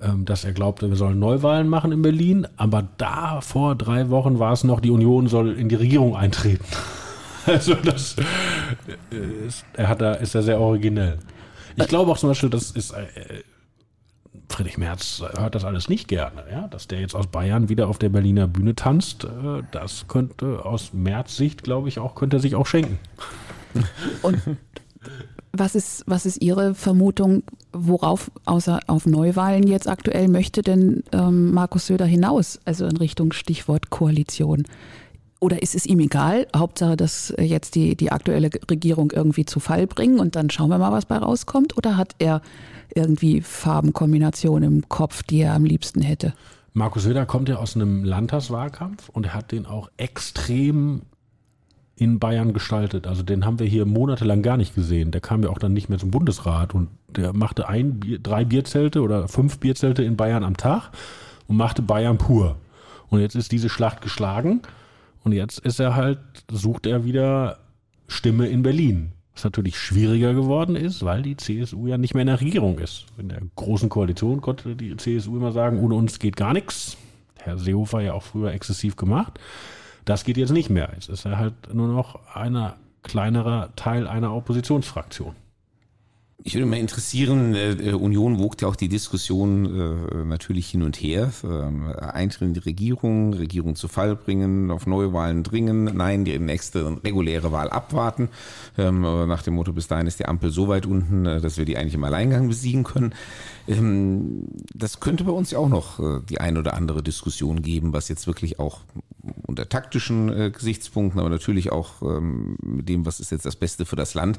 ähm, dass er glaubte, wir sollen Neuwahlen machen in Berlin. Aber da vor drei Wochen war es noch, die Union soll in die Regierung eintreten. [LAUGHS] Also das äh, ist, er hat da, ist er sehr originell. Ich glaube auch zum Beispiel, das ist äh, Friedrich Merz hört das alles nicht gerne, ja, dass der jetzt aus Bayern wieder auf der Berliner Bühne tanzt. Äh, das könnte aus Merz Sicht, glaube ich, auch könnte er sich auch schenken. [LAUGHS] Und was ist, was ist Ihre Vermutung, worauf außer auf Neuwahlen jetzt aktuell möchte denn ähm, Markus Söder hinaus, also in Richtung Stichwort Koalition? Oder ist es ihm egal? Hauptsache, dass jetzt die, die aktuelle Regierung irgendwie zu Fall bringen und dann schauen wir mal, was bei rauskommt? Oder hat er irgendwie Farbenkombinationen im Kopf, die er am liebsten hätte? Markus Söder kommt ja aus einem Landtagswahlkampf und hat den auch extrem in Bayern gestaltet. Also den haben wir hier monatelang gar nicht gesehen. Der kam ja auch dann nicht mehr zum Bundesrat und der machte ein, drei Bierzelte oder fünf Bierzelte in Bayern am Tag und machte Bayern pur. Und jetzt ist diese Schlacht geschlagen und jetzt ist er halt, sucht er wieder Stimme in Berlin. Was natürlich schwieriger geworden ist, weil die CSU ja nicht mehr in der Regierung ist. In der großen Koalition konnte die CSU immer sagen, ohne uns geht gar nichts. Herr Seehofer ja auch früher exzessiv gemacht. Das geht jetzt nicht mehr. Jetzt ist er halt nur noch ein kleinerer Teil einer Oppositionsfraktion. Ich würde mal interessieren, äh, äh, Union wogt ja auch die Diskussion äh, natürlich hin und her. Ähm, Eintritt in die Regierung, Regierung zu Fall bringen, auf Neuwahlen dringen, nein, die nächste reguläre Wahl abwarten. Ähm, nach dem Motto, bis dahin ist die Ampel so weit unten, äh, dass wir die eigentlich im Alleingang besiegen können. Ähm, das könnte bei uns ja auch noch äh, die ein oder andere Diskussion geben, was jetzt wirklich auch unter taktischen äh, Gesichtspunkten, aber natürlich auch ähm, mit dem, was ist jetzt das Beste für das Land,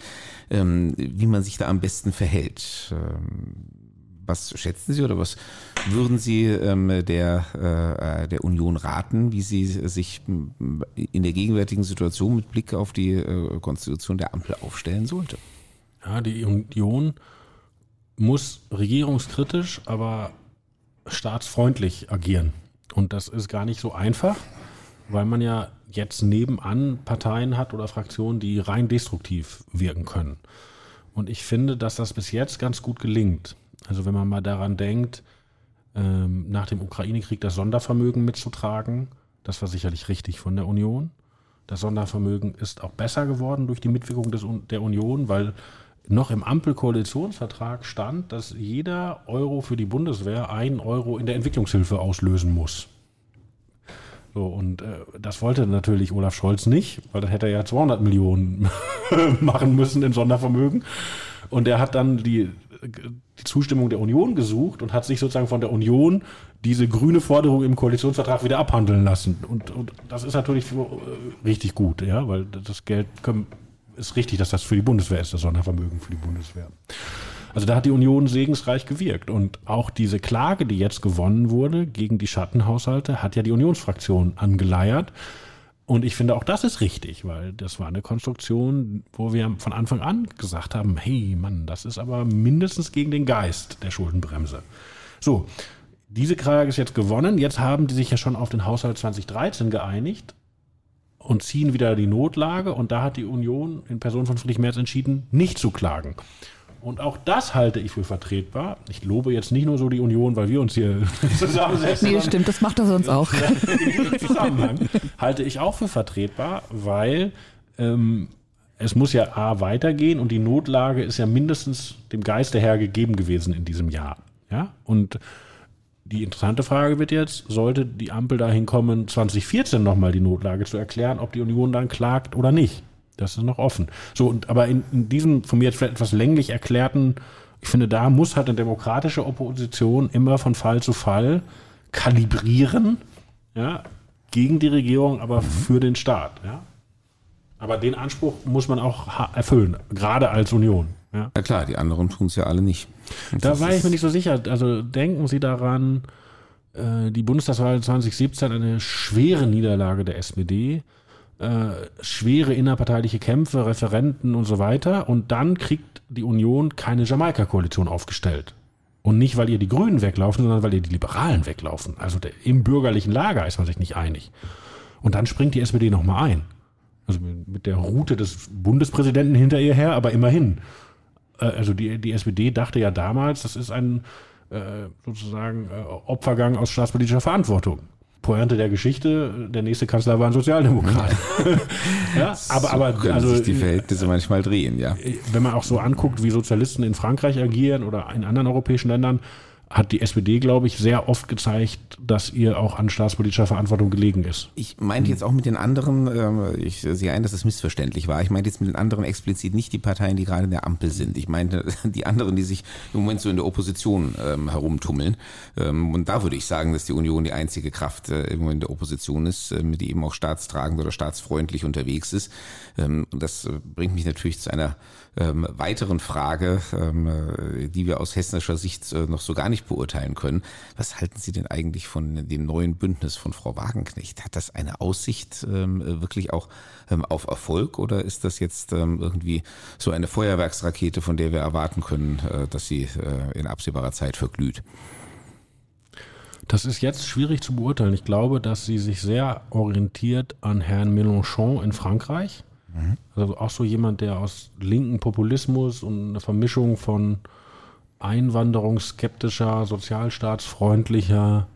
ähm, wie man sich da am besten verhält. Was schätzen Sie oder was würden Sie der, äh, der Union raten, wie sie sich in der gegenwärtigen Situation mit Blick auf die Konstitution der Ampel aufstellen sollte? Ja, die Union muss regierungskritisch, aber staatsfreundlich agieren. Und das ist gar nicht so einfach weil man ja jetzt nebenan Parteien hat oder Fraktionen, die rein destruktiv wirken können. Und ich finde, dass das bis jetzt ganz gut gelingt. Also wenn man mal daran denkt, ähm, nach dem Ukraine-Krieg das Sondervermögen mitzutragen. Das war sicherlich richtig von der Union. Das Sondervermögen ist auch besser geworden durch die Mitwirkung des, der Union, weil noch im Ampelkoalitionsvertrag stand, dass jeder Euro für die Bundeswehr einen Euro in der Entwicklungshilfe auslösen muss. So, und äh, das wollte natürlich Olaf Scholz nicht, weil dann hätte er ja 200 Millionen [LAUGHS] machen müssen in Sondervermögen. Und er hat dann die, die Zustimmung der Union gesucht und hat sich sozusagen von der Union diese grüne Forderung im Koalitionsvertrag wieder abhandeln lassen. Und, und das ist natürlich für, äh, richtig gut, ja, weil das Geld können, ist richtig, dass das für die Bundeswehr ist, das Sondervermögen für die Bundeswehr. Also da hat die Union segensreich gewirkt. Und auch diese Klage, die jetzt gewonnen wurde gegen die Schattenhaushalte, hat ja die Unionsfraktion angeleiert. Und ich finde auch das ist richtig, weil das war eine Konstruktion, wo wir von Anfang an gesagt haben, hey Mann, das ist aber mindestens gegen den Geist der Schuldenbremse. So, diese Klage ist jetzt gewonnen. Jetzt haben die sich ja schon auf den Haushalt 2013 geeinigt und ziehen wieder die Notlage. Und da hat die Union in Person von Friedrich Merz entschieden, nicht zu klagen. Und auch das halte ich für vertretbar. Ich lobe jetzt nicht nur so die Union, weil wir uns hier [LAUGHS] zusammensetzen. Nee, stimmt, das macht er sonst auch. Zusammenhang halte ich auch für vertretbar, weil ähm, es muss ja A weitergehen und die Notlage ist ja mindestens dem Geiste her gegeben gewesen in diesem Jahr. Ja, und die interessante Frage wird jetzt, sollte die Ampel dahin kommen, 2014 nochmal die Notlage zu erklären, ob die Union dann klagt oder nicht. Das ist noch offen. So, und, aber in, in diesem von mir jetzt vielleicht etwas länglich erklärten, ich finde, da muss halt eine demokratische Opposition immer von Fall zu Fall kalibrieren, ja, gegen die Regierung, aber für den Staat, ja. Aber den Anspruch muss man auch erfüllen, gerade als Union. Ja, ja klar, die anderen tun es ja alle nicht. Da war ich mir nicht so sicher. Also denken Sie daran, äh, die Bundestagswahl 2017 eine schwere Niederlage der SPD äh, schwere innerparteiliche Kämpfe, Referenten und so weiter. Und dann kriegt die Union keine Jamaika-Koalition aufgestellt. Und nicht, weil ihr die Grünen weglaufen, sondern weil ihr die Liberalen weglaufen. Also der, im bürgerlichen Lager ist man sich nicht einig. Und dann springt die SPD nochmal ein. Also mit der Route des Bundespräsidenten hinter ihr her, aber immerhin. Äh, also die, die SPD dachte ja damals, das ist ein äh, sozusagen äh, Opfergang aus staatspolitischer Verantwortung. Pointe der Geschichte, der nächste Kanzler war ein Sozialdemokrat. ja, [LAUGHS] aber, aber also, sich die Verhältnisse manchmal drehen, ja. Wenn man auch so anguckt, wie Sozialisten in Frankreich agieren oder in anderen europäischen Ländern, hat die SPD, glaube ich, sehr oft gezeigt, dass ihr auch an staatspolitischer Verantwortung gelegen ist. Ich meinte jetzt auch mit den anderen, äh, ich sehe ein, dass das missverständlich war. Ich meinte jetzt mit den anderen explizit nicht die Parteien, die gerade in der Ampel sind. Ich meinte [LAUGHS] die anderen, die sich im Moment so in der Opposition ähm, herumtummeln. Ähm, und da würde ich sagen, dass die Union die einzige Kraft äh, im Moment in der Opposition ist, äh, die eben auch staatstragend oder staatsfreundlich unterwegs ist. Ähm, und das äh, bringt mich natürlich zu einer ähm, weiteren Frage, ähm, äh, die wir aus hessischer Sicht äh, noch so gar nicht beurteilen können. Was halten Sie denn eigentlich von dem neuen Bündnis von Frau Wagenknecht? Hat das eine Aussicht ähm, wirklich auch ähm, auf Erfolg oder ist das jetzt ähm, irgendwie so eine Feuerwerksrakete, von der wir erwarten können, äh, dass sie äh, in absehbarer Zeit verglüht? Das ist jetzt schwierig zu beurteilen. Ich glaube, dass sie sich sehr orientiert an Herrn Mélenchon in Frankreich. Mhm. Also auch so jemand, der aus linken Populismus und einer Vermischung von einwanderungsskeptischer, sozialstaatsfreundlicher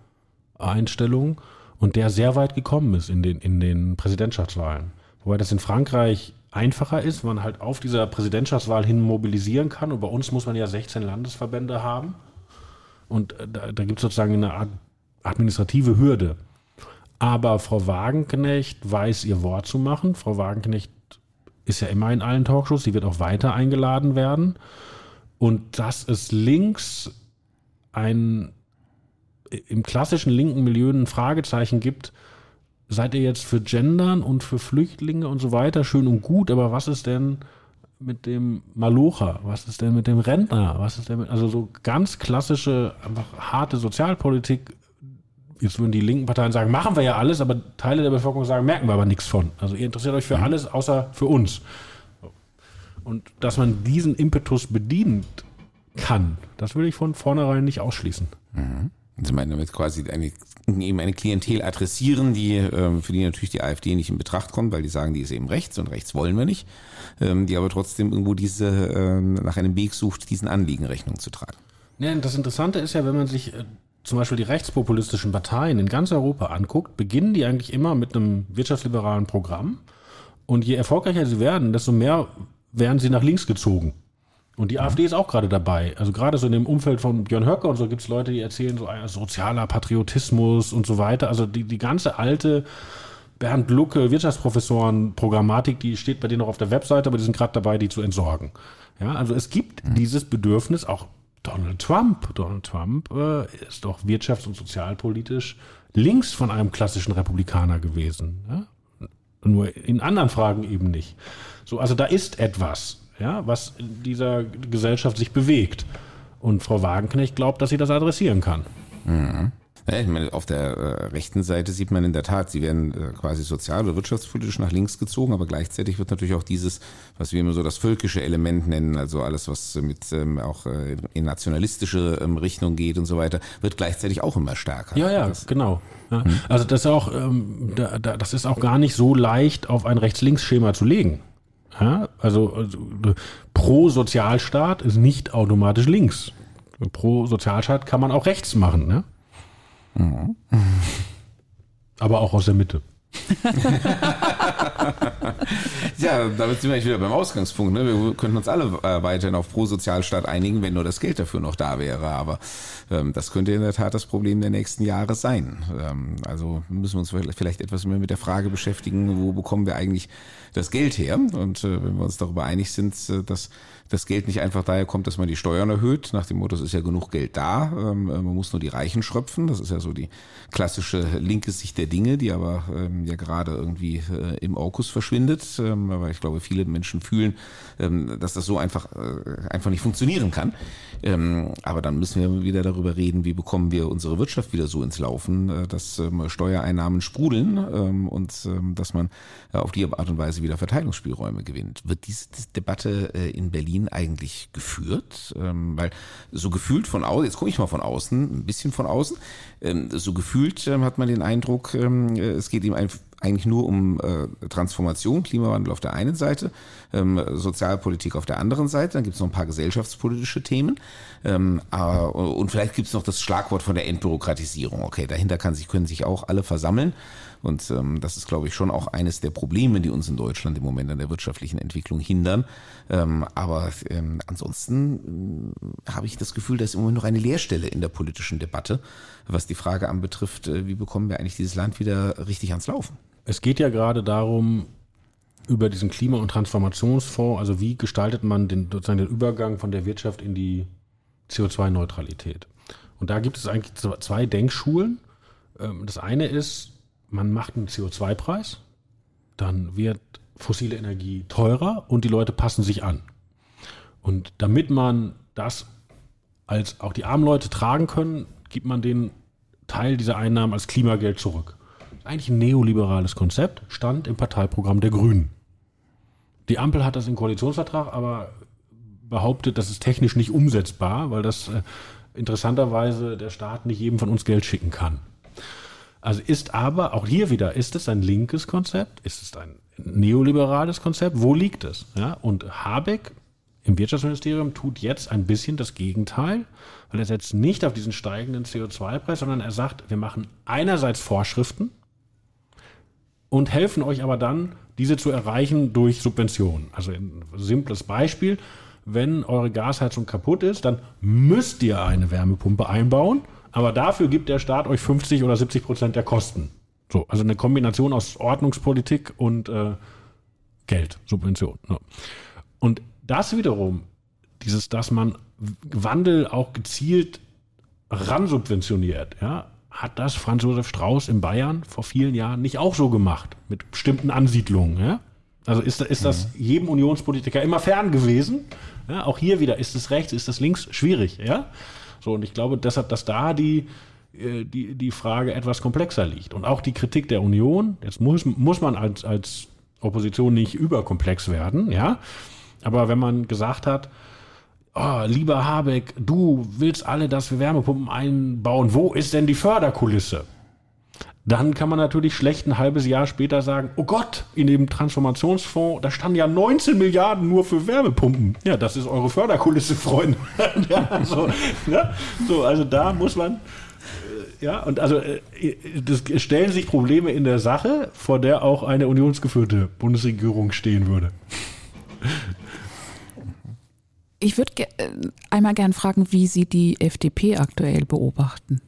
Einstellung und der sehr weit gekommen ist in den, in den Präsidentschaftswahlen. Wobei das in Frankreich einfacher ist, man halt auf dieser Präsidentschaftswahl hin mobilisieren kann. Und bei uns muss man ja 16 Landesverbände haben. Und äh, da, da gibt es sozusagen eine Art administrative Hürde. Aber Frau Wagenknecht weiß ihr Wort zu machen. Frau Wagenknecht ist ja immer in allen Talkshows, sie wird auch weiter eingeladen werden. Und dass es links ein im klassischen linken Milieu ein Fragezeichen gibt, seid ihr jetzt für Gendern und für Flüchtlinge und so weiter schön und gut, aber was ist denn mit dem Malocher? Was ist denn mit dem Rentner? Was ist denn mit, also so ganz klassische, einfach harte Sozialpolitik jetzt würden die linken Parteien sagen, machen wir ja alles, aber Teile der Bevölkerung sagen, merken wir aber nichts von. Also ihr interessiert euch für mhm. alles außer für uns. Und dass man diesen Impetus bedienen kann, das würde ich von vornherein nicht ausschließen. Mhm. Also meine damit quasi eine, eben eine Klientel adressieren, die, ähm, für die natürlich die AfD nicht in Betracht kommt, weil die sagen, die ist eben rechts und rechts wollen wir nicht, ähm, die aber trotzdem irgendwo diese, ähm, nach einem Weg sucht, diesen Anliegen Rechnung zu tragen. Ja, das Interessante ist ja, wenn man sich äh, zum Beispiel die rechtspopulistischen Parteien in ganz Europa anguckt, beginnen die eigentlich immer mit einem wirtschaftsliberalen Programm. Und je erfolgreicher sie werden, desto mehr werden sie nach links gezogen. Und die mhm. AfD ist auch gerade dabei. Also gerade so in dem Umfeld von Björn Höcke und so gibt es Leute, die erzählen so ein sozialer Patriotismus und so weiter. Also die, die ganze alte Bernd Lucke Wirtschaftsprofessoren-Programmatik, die steht bei denen noch auf der Webseite, aber die sind gerade dabei, die zu entsorgen. Ja, also es gibt mhm. dieses Bedürfnis auch Donald Trump. Donald Trump äh, ist doch wirtschafts- und sozialpolitisch links von einem klassischen Republikaner gewesen. Ja? Nur in anderen Fragen eben nicht. So, also da ist etwas, ja, was in dieser Gesellschaft sich bewegt. Und Frau Wagenknecht glaubt, dass sie das adressieren kann. Mhm. Ja, ich meine, auf der äh, rechten Seite sieht man in der Tat, sie werden äh, quasi sozial- oder wirtschaftspolitisch nach links gezogen, aber gleichzeitig wird natürlich auch dieses, was wir immer so das völkische Element nennen, also alles, was mit ähm, auch äh, in nationalistische ähm, Richtung geht und so weiter, wird gleichzeitig auch immer stärker. Ja, ja, das, genau. Ja. Hm. Also das ist auch, ähm, da, da, das ist auch gar nicht so leicht auf ein Rechts-Links-Schema zu legen. Ja, also, also pro Sozialstaat ist nicht automatisch links. Pro Sozialstaat kann man auch rechts machen. Ne? Mhm. Aber auch aus der Mitte. [LAUGHS] ja, damit sind wir wieder beim Ausgangspunkt. Ne? Wir könnten uns alle äh, weiterhin auf Pro-Sozialstaat einigen, wenn nur das Geld dafür noch da wäre. Aber ähm, das könnte in der Tat das Problem der nächsten Jahre sein. Ähm, also müssen wir uns vielleicht etwas mehr mit der Frage beschäftigen, wo bekommen wir eigentlich das Geld her? Und äh, wenn wir uns darüber einig sind, äh, dass das Geld nicht einfach daher kommt, dass man die Steuern erhöht, nach dem Motto, es ist ja genug Geld da, ähm, äh, man muss nur die Reichen schröpfen. Das ist ja so die klassische linke Sicht der Dinge, die aber ähm, ja gerade irgendwie äh, im Orkus verschwindet. Ähm, aber ich glaube, viele Menschen fühlen, ähm, dass das so einfach, äh, einfach nicht funktionieren kann. Ähm, aber dann müssen wir wieder darüber reden, wie bekommen wir unsere Wirtschaft wieder so ins Laufen, äh, dass ähm, Steuereinnahmen sprudeln und dass man äh, auf die Art und Weise wieder Verteilungsspielräume gewinnt. Wird diese Debatte äh, in Berlin eigentlich geführt? Ähm, weil so gefühlt von außen, jetzt gucke ich mal von außen, ein bisschen von außen, ähm, so gefühlt ähm, hat man den Eindruck, es geht ihm eigentlich nur um äh, Transformation, Klimawandel auf der einen Seite, ähm, Sozialpolitik auf der anderen Seite. Dann gibt es noch ein paar gesellschaftspolitische Themen. Ähm, äh, und vielleicht gibt es noch das Schlagwort von der Entbürokratisierung. Okay, dahinter kann sich, können sich auch alle versammeln. Und ähm, das ist, glaube ich, schon auch eines der Probleme, die uns in Deutschland im Moment an der wirtschaftlichen Entwicklung hindern. Ähm, aber ähm, ansonsten äh, habe ich das Gefühl, da ist im Moment noch eine Leerstelle in der politischen Debatte, was die Frage anbetrifft, äh, wie bekommen wir eigentlich dieses Land wieder richtig ans Laufen? Es geht ja gerade darum, über diesen Klima- und Transformationsfonds, also wie gestaltet man den, sozusagen den Übergang von der Wirtschaft in die CO2-Neutralität. Und da gibt es eigentlich zwei Denkschulen. Ähm, das eine ist, man macht einen CO2-Preis, dann wird fossile Energie teurer und die Leute passen sich an. Und damit man das als auch die armen Leute tragen können, gibt man den Teil dieser Einnahmen als Klimageld zurück eigentlich ein neoliberales Konzept, stand im Parteiprogramm der Grünen. Die Ampel hat das im Koalitionsvertrag aber behauptet, das ist technisch nicht umsetzbar, weil das äh, interessanterweise der Staat nicht jedem von uns Geld schicken kann. Also ist aber, auch hier wieder, ist es ein linkes Konzept? Ist es ein neoliberales Konzept? Wo liegt es? Ja, und Habeck im Wirtschaftsministerium tut jetzt ein bisschen das Gegenteil, weil er setzt nicht auf diesen steigenden CO2-Preis, sondern er sagt, wir machen einerseits Vorschriften, und helfen euch aber dann, diese zu erreichen durch Subventionen. Also ein simples Beispiel, wenn eure Gasheizung kaputt ist, dann müsst ihr eine Wärmepumpe einbauen, aber dafür gibt der Staat euch 50 oder 70 Prozent der Kosten. So, also eine Kombination aus Ordnungspolitik und äh, Geld, Subvention. Ja. Und das wiederum, dieses, dass man Wandel auch gezielt ransubventioniert, ja, hat das Franz Josef Strauß in Bayern vor vielen Jahren nicht auch so gemacht, mit bestimmten Ansiedlungen. Ja? Also ist, ist das mhm. jedem Unionspolitiker immer fern gewesen? Ja, auch hier wieder, ist es rechts, ist es links? Schwierig. Ja? So, und ich glaube deshalb, dass da die, äh, die, die Frage etwas komplexer liegt. Und auch die Kritik der Union, jetzt muss, muss man als, als Opposition nicht überkomplex werden, ja. Aber wenn man gesagt hat, oh, lieber Habeck, du willst alle, dass wir Wärmepumpen einbauen. Wo ist denn die Förderkulisse? Dann kann man natürlich schlecht ein halbes Jahr später sagen, oh Gott, in dem Transformationsfonds, da standen ja 19 Milliarden nur für Werbepumpen. Ja, das ist eure Förderkulisse, Freunde. [LAUGHS] ja, so, ja, so, also da muss man, äh, ja, und also äh, das stellen sich Probleme in der Sache, vor der auch eine unionsgeführte Bundesregierung stehen würde. Ich würde ge äh, einmal gern fragen, wie Sie die FDP aktuell beobachten.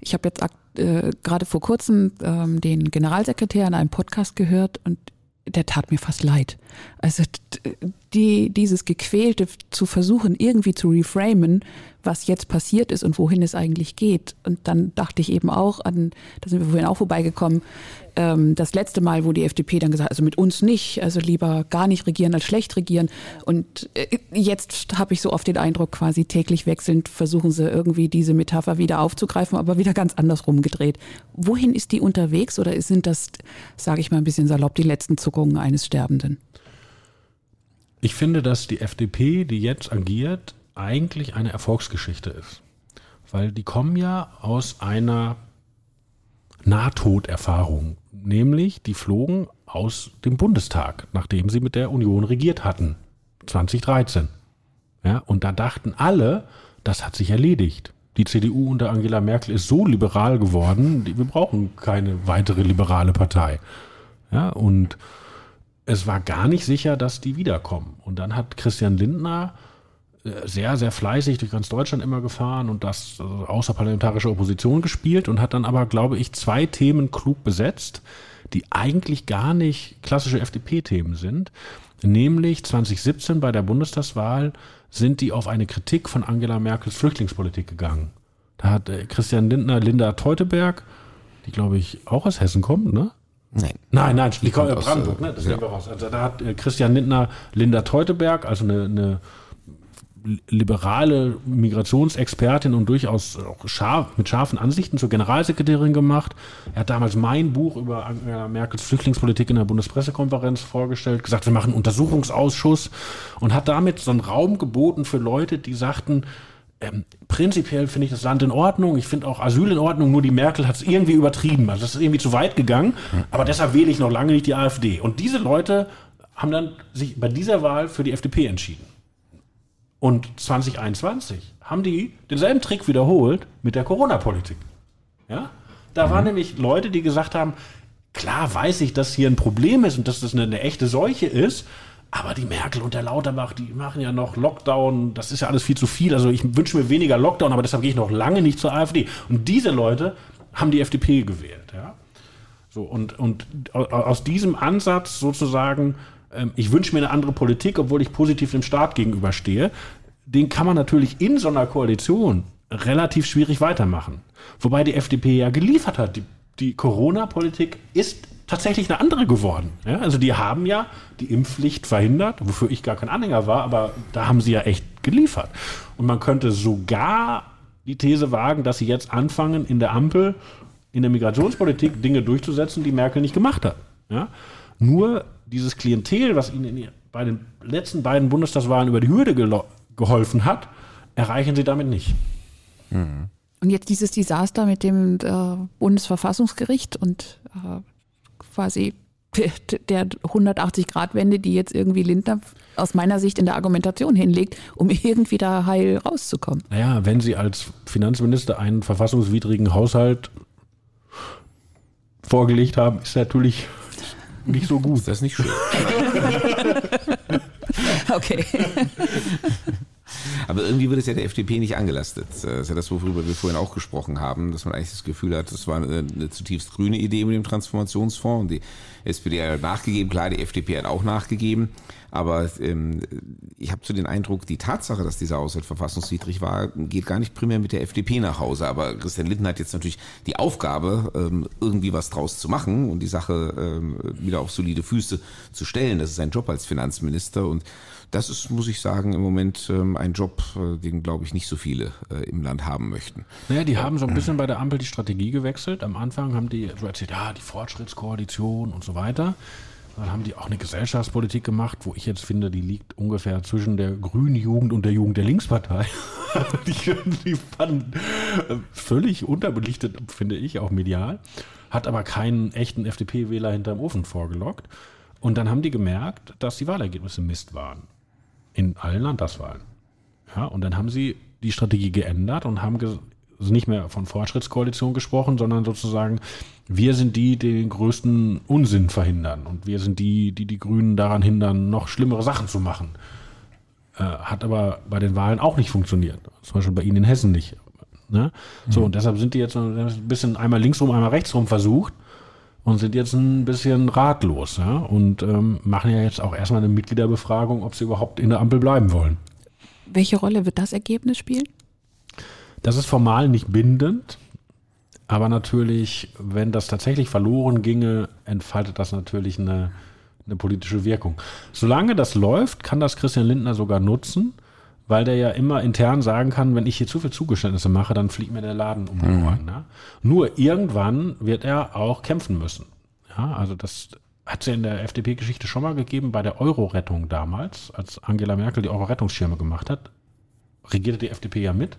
Ich habe jetzt äh, gerade vor kurzem ähm, den Generalsekretär in einem Podcast gehört und der tat mir fast leid. Also die, dieses Gequälte zu versuchen, irgendwie zu reframen, was jetzt passiert ist und wohin es eigentlich geht. Und dann dachte ich eben auch an, da sind wir vorhin auch vorbeigekommen, ähm, das letzte Mal, wo die FDP dann gesagt hat, also mit uns nicht, also lieber gar nicht regieren als schlecht regieren. Und äh, jetzt habe ich so oft den Eindruck, quasi täglich wechselnd versuchen sie irgendwie diese Metapher wieder aufzugreifen, aber wieder ganz andersrum gedreht. Wohin ist die unterwegs oder sind das, sage ich mal ein bisschen salopp, die letzten Zuckungen eines Sterbenden? Ich finde, dass die FDP, die jetzt agiert, eigentlich eine Erfolgsgeschichte ist. Weil die kommen ja aus einer Nahtoderfahrung. Nämlich, die flogen aus dem Bundestag, nachdem sie mit der Union regiert hatten. 2013. Ja, und da dachten alle, das hat sich erledigt. Die CDU unter Angela Merkel ist so liberal geworden, wir brauchen keine weitere liberale Partei. Ja, und es war gar nicht sicher, dass die wiederkommen. Und dann hat Christian Lindner äh, sehr, sehr fleißig durch ganz Deutschland immer gefahren und das äh, außerparlamentarische Opposition gespielt und hat dann aber, glaube ich, zwei Themen klug besetzt, die eigentlich gar nicht klassische FDP-Themen sind. Nämlich 2017 bei der Bundestagswahl sind die auf eine Kritik von Angela Merkels Flüchtlingspolitik gegangen. Da hat äh, Christian Lindner Linda Teuteberg, die glaube ich auch aus Hessen kommt, ne? Nein. Nein, nein, die kommt aus Brandenburg, ne? Das ja. nehmen wir raus. Also da hat äh, Christian Lindner Linda Teuteberg, also eine, eine liberale Migrationsexpertin und durchaus auch scharf, mit scharfen Ansichten zur Generalsekretärin gemacht. Er hat damals mein Buch über Angela Merkels Flüchtlingspolitik in der Bundespressekonferenz vorgestellt, gesagt, wir machen einen Untersuchungsausschuss und hat damit so einen Raum geboten für Leute, die sagten, ähm, prinzipiell finde ich das Land in Ordnung. Ich finde auch Asyl in Ordnung, nur die Merkel hat es irgendwie übertrieben. Also das ist irgendwie zu weit gegangen. Aber deshalb wähle ich noch lange nicht die AfD. Und diese Leute haben dann sich bei dieser Wahl für die FDP entschieden. Und 2021 haben die denselben Trick wiederholt mit der Corona-Politik. Ja? Da mhm. waren nämlich Leute, die gesagt haben, klar weiß ich, dass hier ein Problem ist und dass das eine, eine echte Seuche ist, aber die Merkel und der Lauterbach, die machen ja noch Lockdown, das ist ja alles viel zu viel. Also ich wünsche mir weniger Lockdown, aber deshalb gehe ich noch lange nicht zur AfD. Und diese Leute haben die FDP gewählt. Ja? So, und, und aus diesem Ansatz sozusagen, ähm, ich wünsche mir eine andere Politik, obwohl ich positiv dem Staat gegenüberstehe, den kann man natürlich in so einer Koalition relativ schwierig weitermachen. Wobei die FDP ja geliefert hat. Die, die Corona-Politik ist tatsächlich eine andere geworden. Ja, also die haben ja die Impfpflicht verhindert, wofür ich gar kein Anhänger war, aber da haben sie ja echt geliefert. Und man könnte sogar die These wagen, dass sie jetzt anfangen, in der Ampel, in der Migrationspolitik Dinge durchzusetzen, die Merkel nicht gemacht hat. Ja? Nur dieses Klientel, was ihnen bei den letzten beiden Bundestagswahlen über die Hürde geholfen hat, erreichen sie damit nicht. Mhm. Und jetzt dieses Desaster mit dem äh, Bundesverfassungsgericht und äh, quasi der 180-Grad-Wende, die jetzt irgendwie Lindner aus meiner Sicht in der Argumentation hinlegt, um [LAUGHS] irgendwie da heil rauszukommen. Naja, wenn Sie als Finanzminister einen verfassungswidrigen Haushalt vorgelegt haben, ist natürlich nicht so gut. Das ist nicht schön. [LAUGHS] okay. [LAUGHS] Aber irgendwie wird es ja der FDP nicht angelastet. Das ist ja das, worüber wir vorhin auch gesprochen haben, dass man eigentlich das Gefühl hat, das war eine, eine zutiefst grüne Idee mit dem Transformationsfonds und die SPD hat nachgegeben, klar, die FDP hat auch nachgegeben. Aber ähm, ich habe so den Eindruck, die Tatsache, dass dieser Haushalt verfassungswidrig war, geht gar nicht primär mit der FDP nach Hause. Aber Christian Lindner hat jetzt natürlich die Aufgabe, ähm, irgendwie was draus zu machen und die Sache ähm, wieder auf solide Füße zu stellen. Das ist sein Job als Finanzminister und das ist, muss ich sagen, im Moment ähm, ein Job, äh, den, glaube ich, nicht so viele äh, im Land haben möchten. Naja, die haben so ein bisschen bei der Ampel die Strategie gewechselt. Am Anfang haben die so erzählt, ja, die Fortschrittskoalition und so weiter. Dann haben die auch eine Gesellschaftspolitik gemacht, wo ich jetzt finde, die liegt ungefähr zwischen der grünen Jugend und der Jugend der Linkspartei. [LAUGHS] die, die fanden äh, völlig unterbelichtet, finde ich, auch medial. hat aber keinen echten FDP-Wähler hinterm Ofen vorgelockt. Und dann haben die gemerkt, dass die Wahlergebnisse Mist waren. In allen Landtagswahlen. Ja, und dann haben sie die Strategie geändert und haben also nicht mehr von Fortschrittskoalition gesprochen, sondern sozusagen, wir sind die, die den größten Unsinn verhindern und wir sind die, die die Grünen daran hindern, noch schlimmere Sachen zu machen. Äh, hat aber bei den Wahlen auch nicht funktioniert. Zum Beispiel bei Ihnen in Hessen nicht. Ne? So, mhm. und deshalb sind die jetzt ein bisschen einmal linksrum, einmal rechtsrum versucht und sind jetzt ein bisschen ratlos ja? und ähm, machen ja jetzt auch erstmal eine Mitgliederbefragung, ob sie überhaupt in der Ampel bleiben wollen. Welche Rolle wird das Ergebnis spielen? Das ist formal nicht bindend, aber natürlich, wenn das tatsächlich verloren ginge, entfaltet das natürlich eine, eine politische Wirkung. Solange das läuft, kann das Christian Lindner sogar nutzen, weil der ja immer intern sagen kann, wenn ich hier zu viel Zugeständnisse mache, dann fliegt mir der Laden um die mhm. Ohren. Ne? Nur irgendwann wird er auch kämpfen müssen. Ja, also das hat es ja in der FDP-Geschichte schon mal gegeben, bei der Euro-Rettung damals, als Angela Merkel die Euro-Rettungsschirme gemacht hat, regierte die FDP ja mit.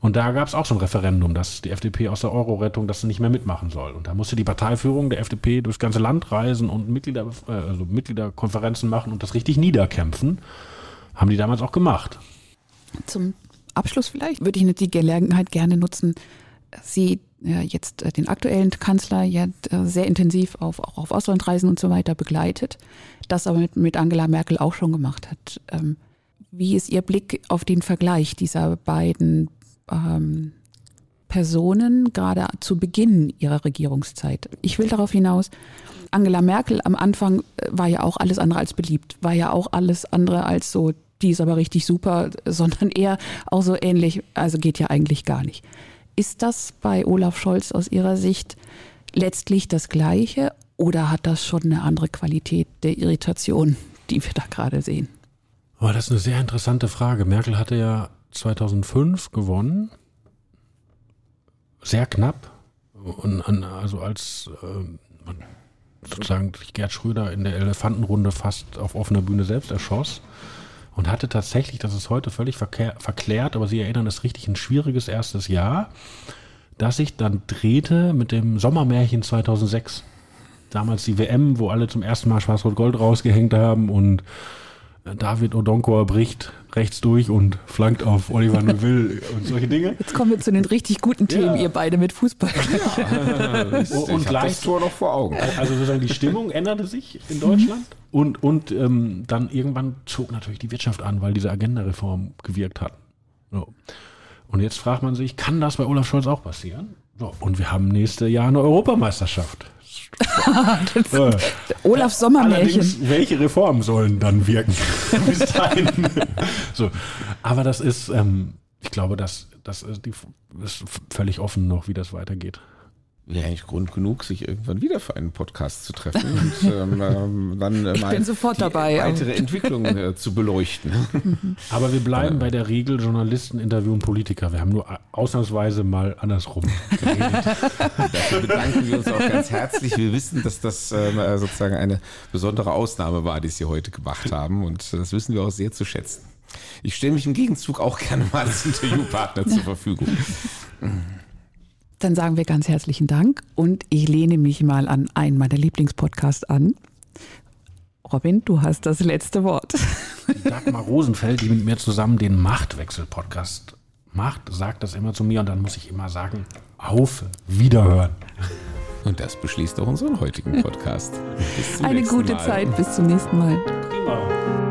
Und da gab es auch so ein Referendum, dass die FDP aus der Euro-Rettung das nicht mehr mitmachen soll. Und da musste die Parteiführung der FDP durchs ganze Land reisen und Mitglieder, äh, also Mitgliederkonferenzen machen und das richtig niederkämpfen. Haben die damals auch gemacht. Zum Abschluss vielleicht würde ich die Gelegenheit gerne nutzen, Sie jetzt äh, den aktuellen Kanzler ja äh, sehr intensiv auf, auch auf Auslandreisen und so weiter begleitet, das aber mit, mit Angela Merkel auch schon gemacht hat. Ähm, wie ist Ihr Blick auf den Vergleich dieser beiden ähm, Personen gerade zu Beginn ihrer Regierungszeit? Ich will darauf hinaus, Angela Merkel am Anfang äh, war ja auch alles andere als beliebt, war ja auch alles andere als so, die ist aber richtig super, [LAUGHS] sondern eher auch so ähnlich, also geht ja eigentlich gar nicht. Ist das bei Olaf Scholz aus Ihrer Sicht letztlich das Gleiche oder hat das schon eine andere Qualität der Irritation, die wir da gerade sehen? Oh, das ist eine sehr interessante Frage. Merkel hatte ja 2005 gewonnen, sehr knapp. Und also als äh, sozusagen Gerd Schröder in der Elefantenrunde fast auf offener Bühne selbst erschoss und hatte tatsächlich, das ist heute völlig verklärt, aber Sie erinnern es richtig, ein schwieriges erstes Jahr, das sich dann drehte mit dem Sommermärchen 2006. Damals die WM, wo alle zum ersten Mal Schwarz-Rot-Gold rausgehängt haben und David Odonkor bricht rechts durch und flankt auf Oliver Neuville und solche Dinge. Jetzt kommen wir zu den richtig guten Themen, ja. ihr beide mit Fußball. Ja. [LAUGHS] [LAUGHS] und gleich das Tor noch vor Augen. Also sozusagen die Stimmung änderte sich in Deutschland und, und ähm, dann irgendwann zog natürlich die Wirtschaft an, weil diese Agenda-Reform gewirkt hat. So. Und jetzt fragt man sich, kann das bei Olaf Scholz auch passieren? So. Und wir haben nächstes Jahr eine Europameisterschaft. Äh, [LAUGHS] Olaf Sommermärchen. welche Reformen sollen dann wirken [LAUGHS] bis dahin? so. Aber das ist, ähm, ich glaube, das, das ist, die, ist völlig offen noch, wie das weitergeht wäre eigentlich Grund genug, sich irgendwann wieder für einen Podcast zu treffen [LAUGHS] und ähm, ähm dann äh, mal die dabei. weitere Entwicklung äh, zu beleuchten. [LAUGHS] Aber wir bleiben äh, bei der Regel Journalisten interviewen Politiker. Wir haben nur ausnahmsweise mal andersrum geredet. [LAUGHS] Dafür bedanken wir uns auch ganz herzlich. Wir wissen, dass das ähm, äh, sozusagen eine besondere Ausnahme war, die Sie heute gemacht haben und das wissen wir auch sehr zu schätzen. Ich stelle mich im Gegenzug auch gerne mal als Interviewpartner zur Verfügung. Dann sagen wir ganz herzlichen Dank und ich lehne mich mal an einen meiner Lieblingspodcasts an. Robin, du hast das letzte Wort. Dagmar Rosenfeld, die mit mir zusammen den Machtwechsel-Podcast macht, sagt das immer zu mir und dann muss ich immer sagen, auf Wiederhören. Und das beschließt auch unseren heutigen Podcast. [LAUGHS] Eine gute Mal. Zeit, bis zum nächsten Mal. Prima.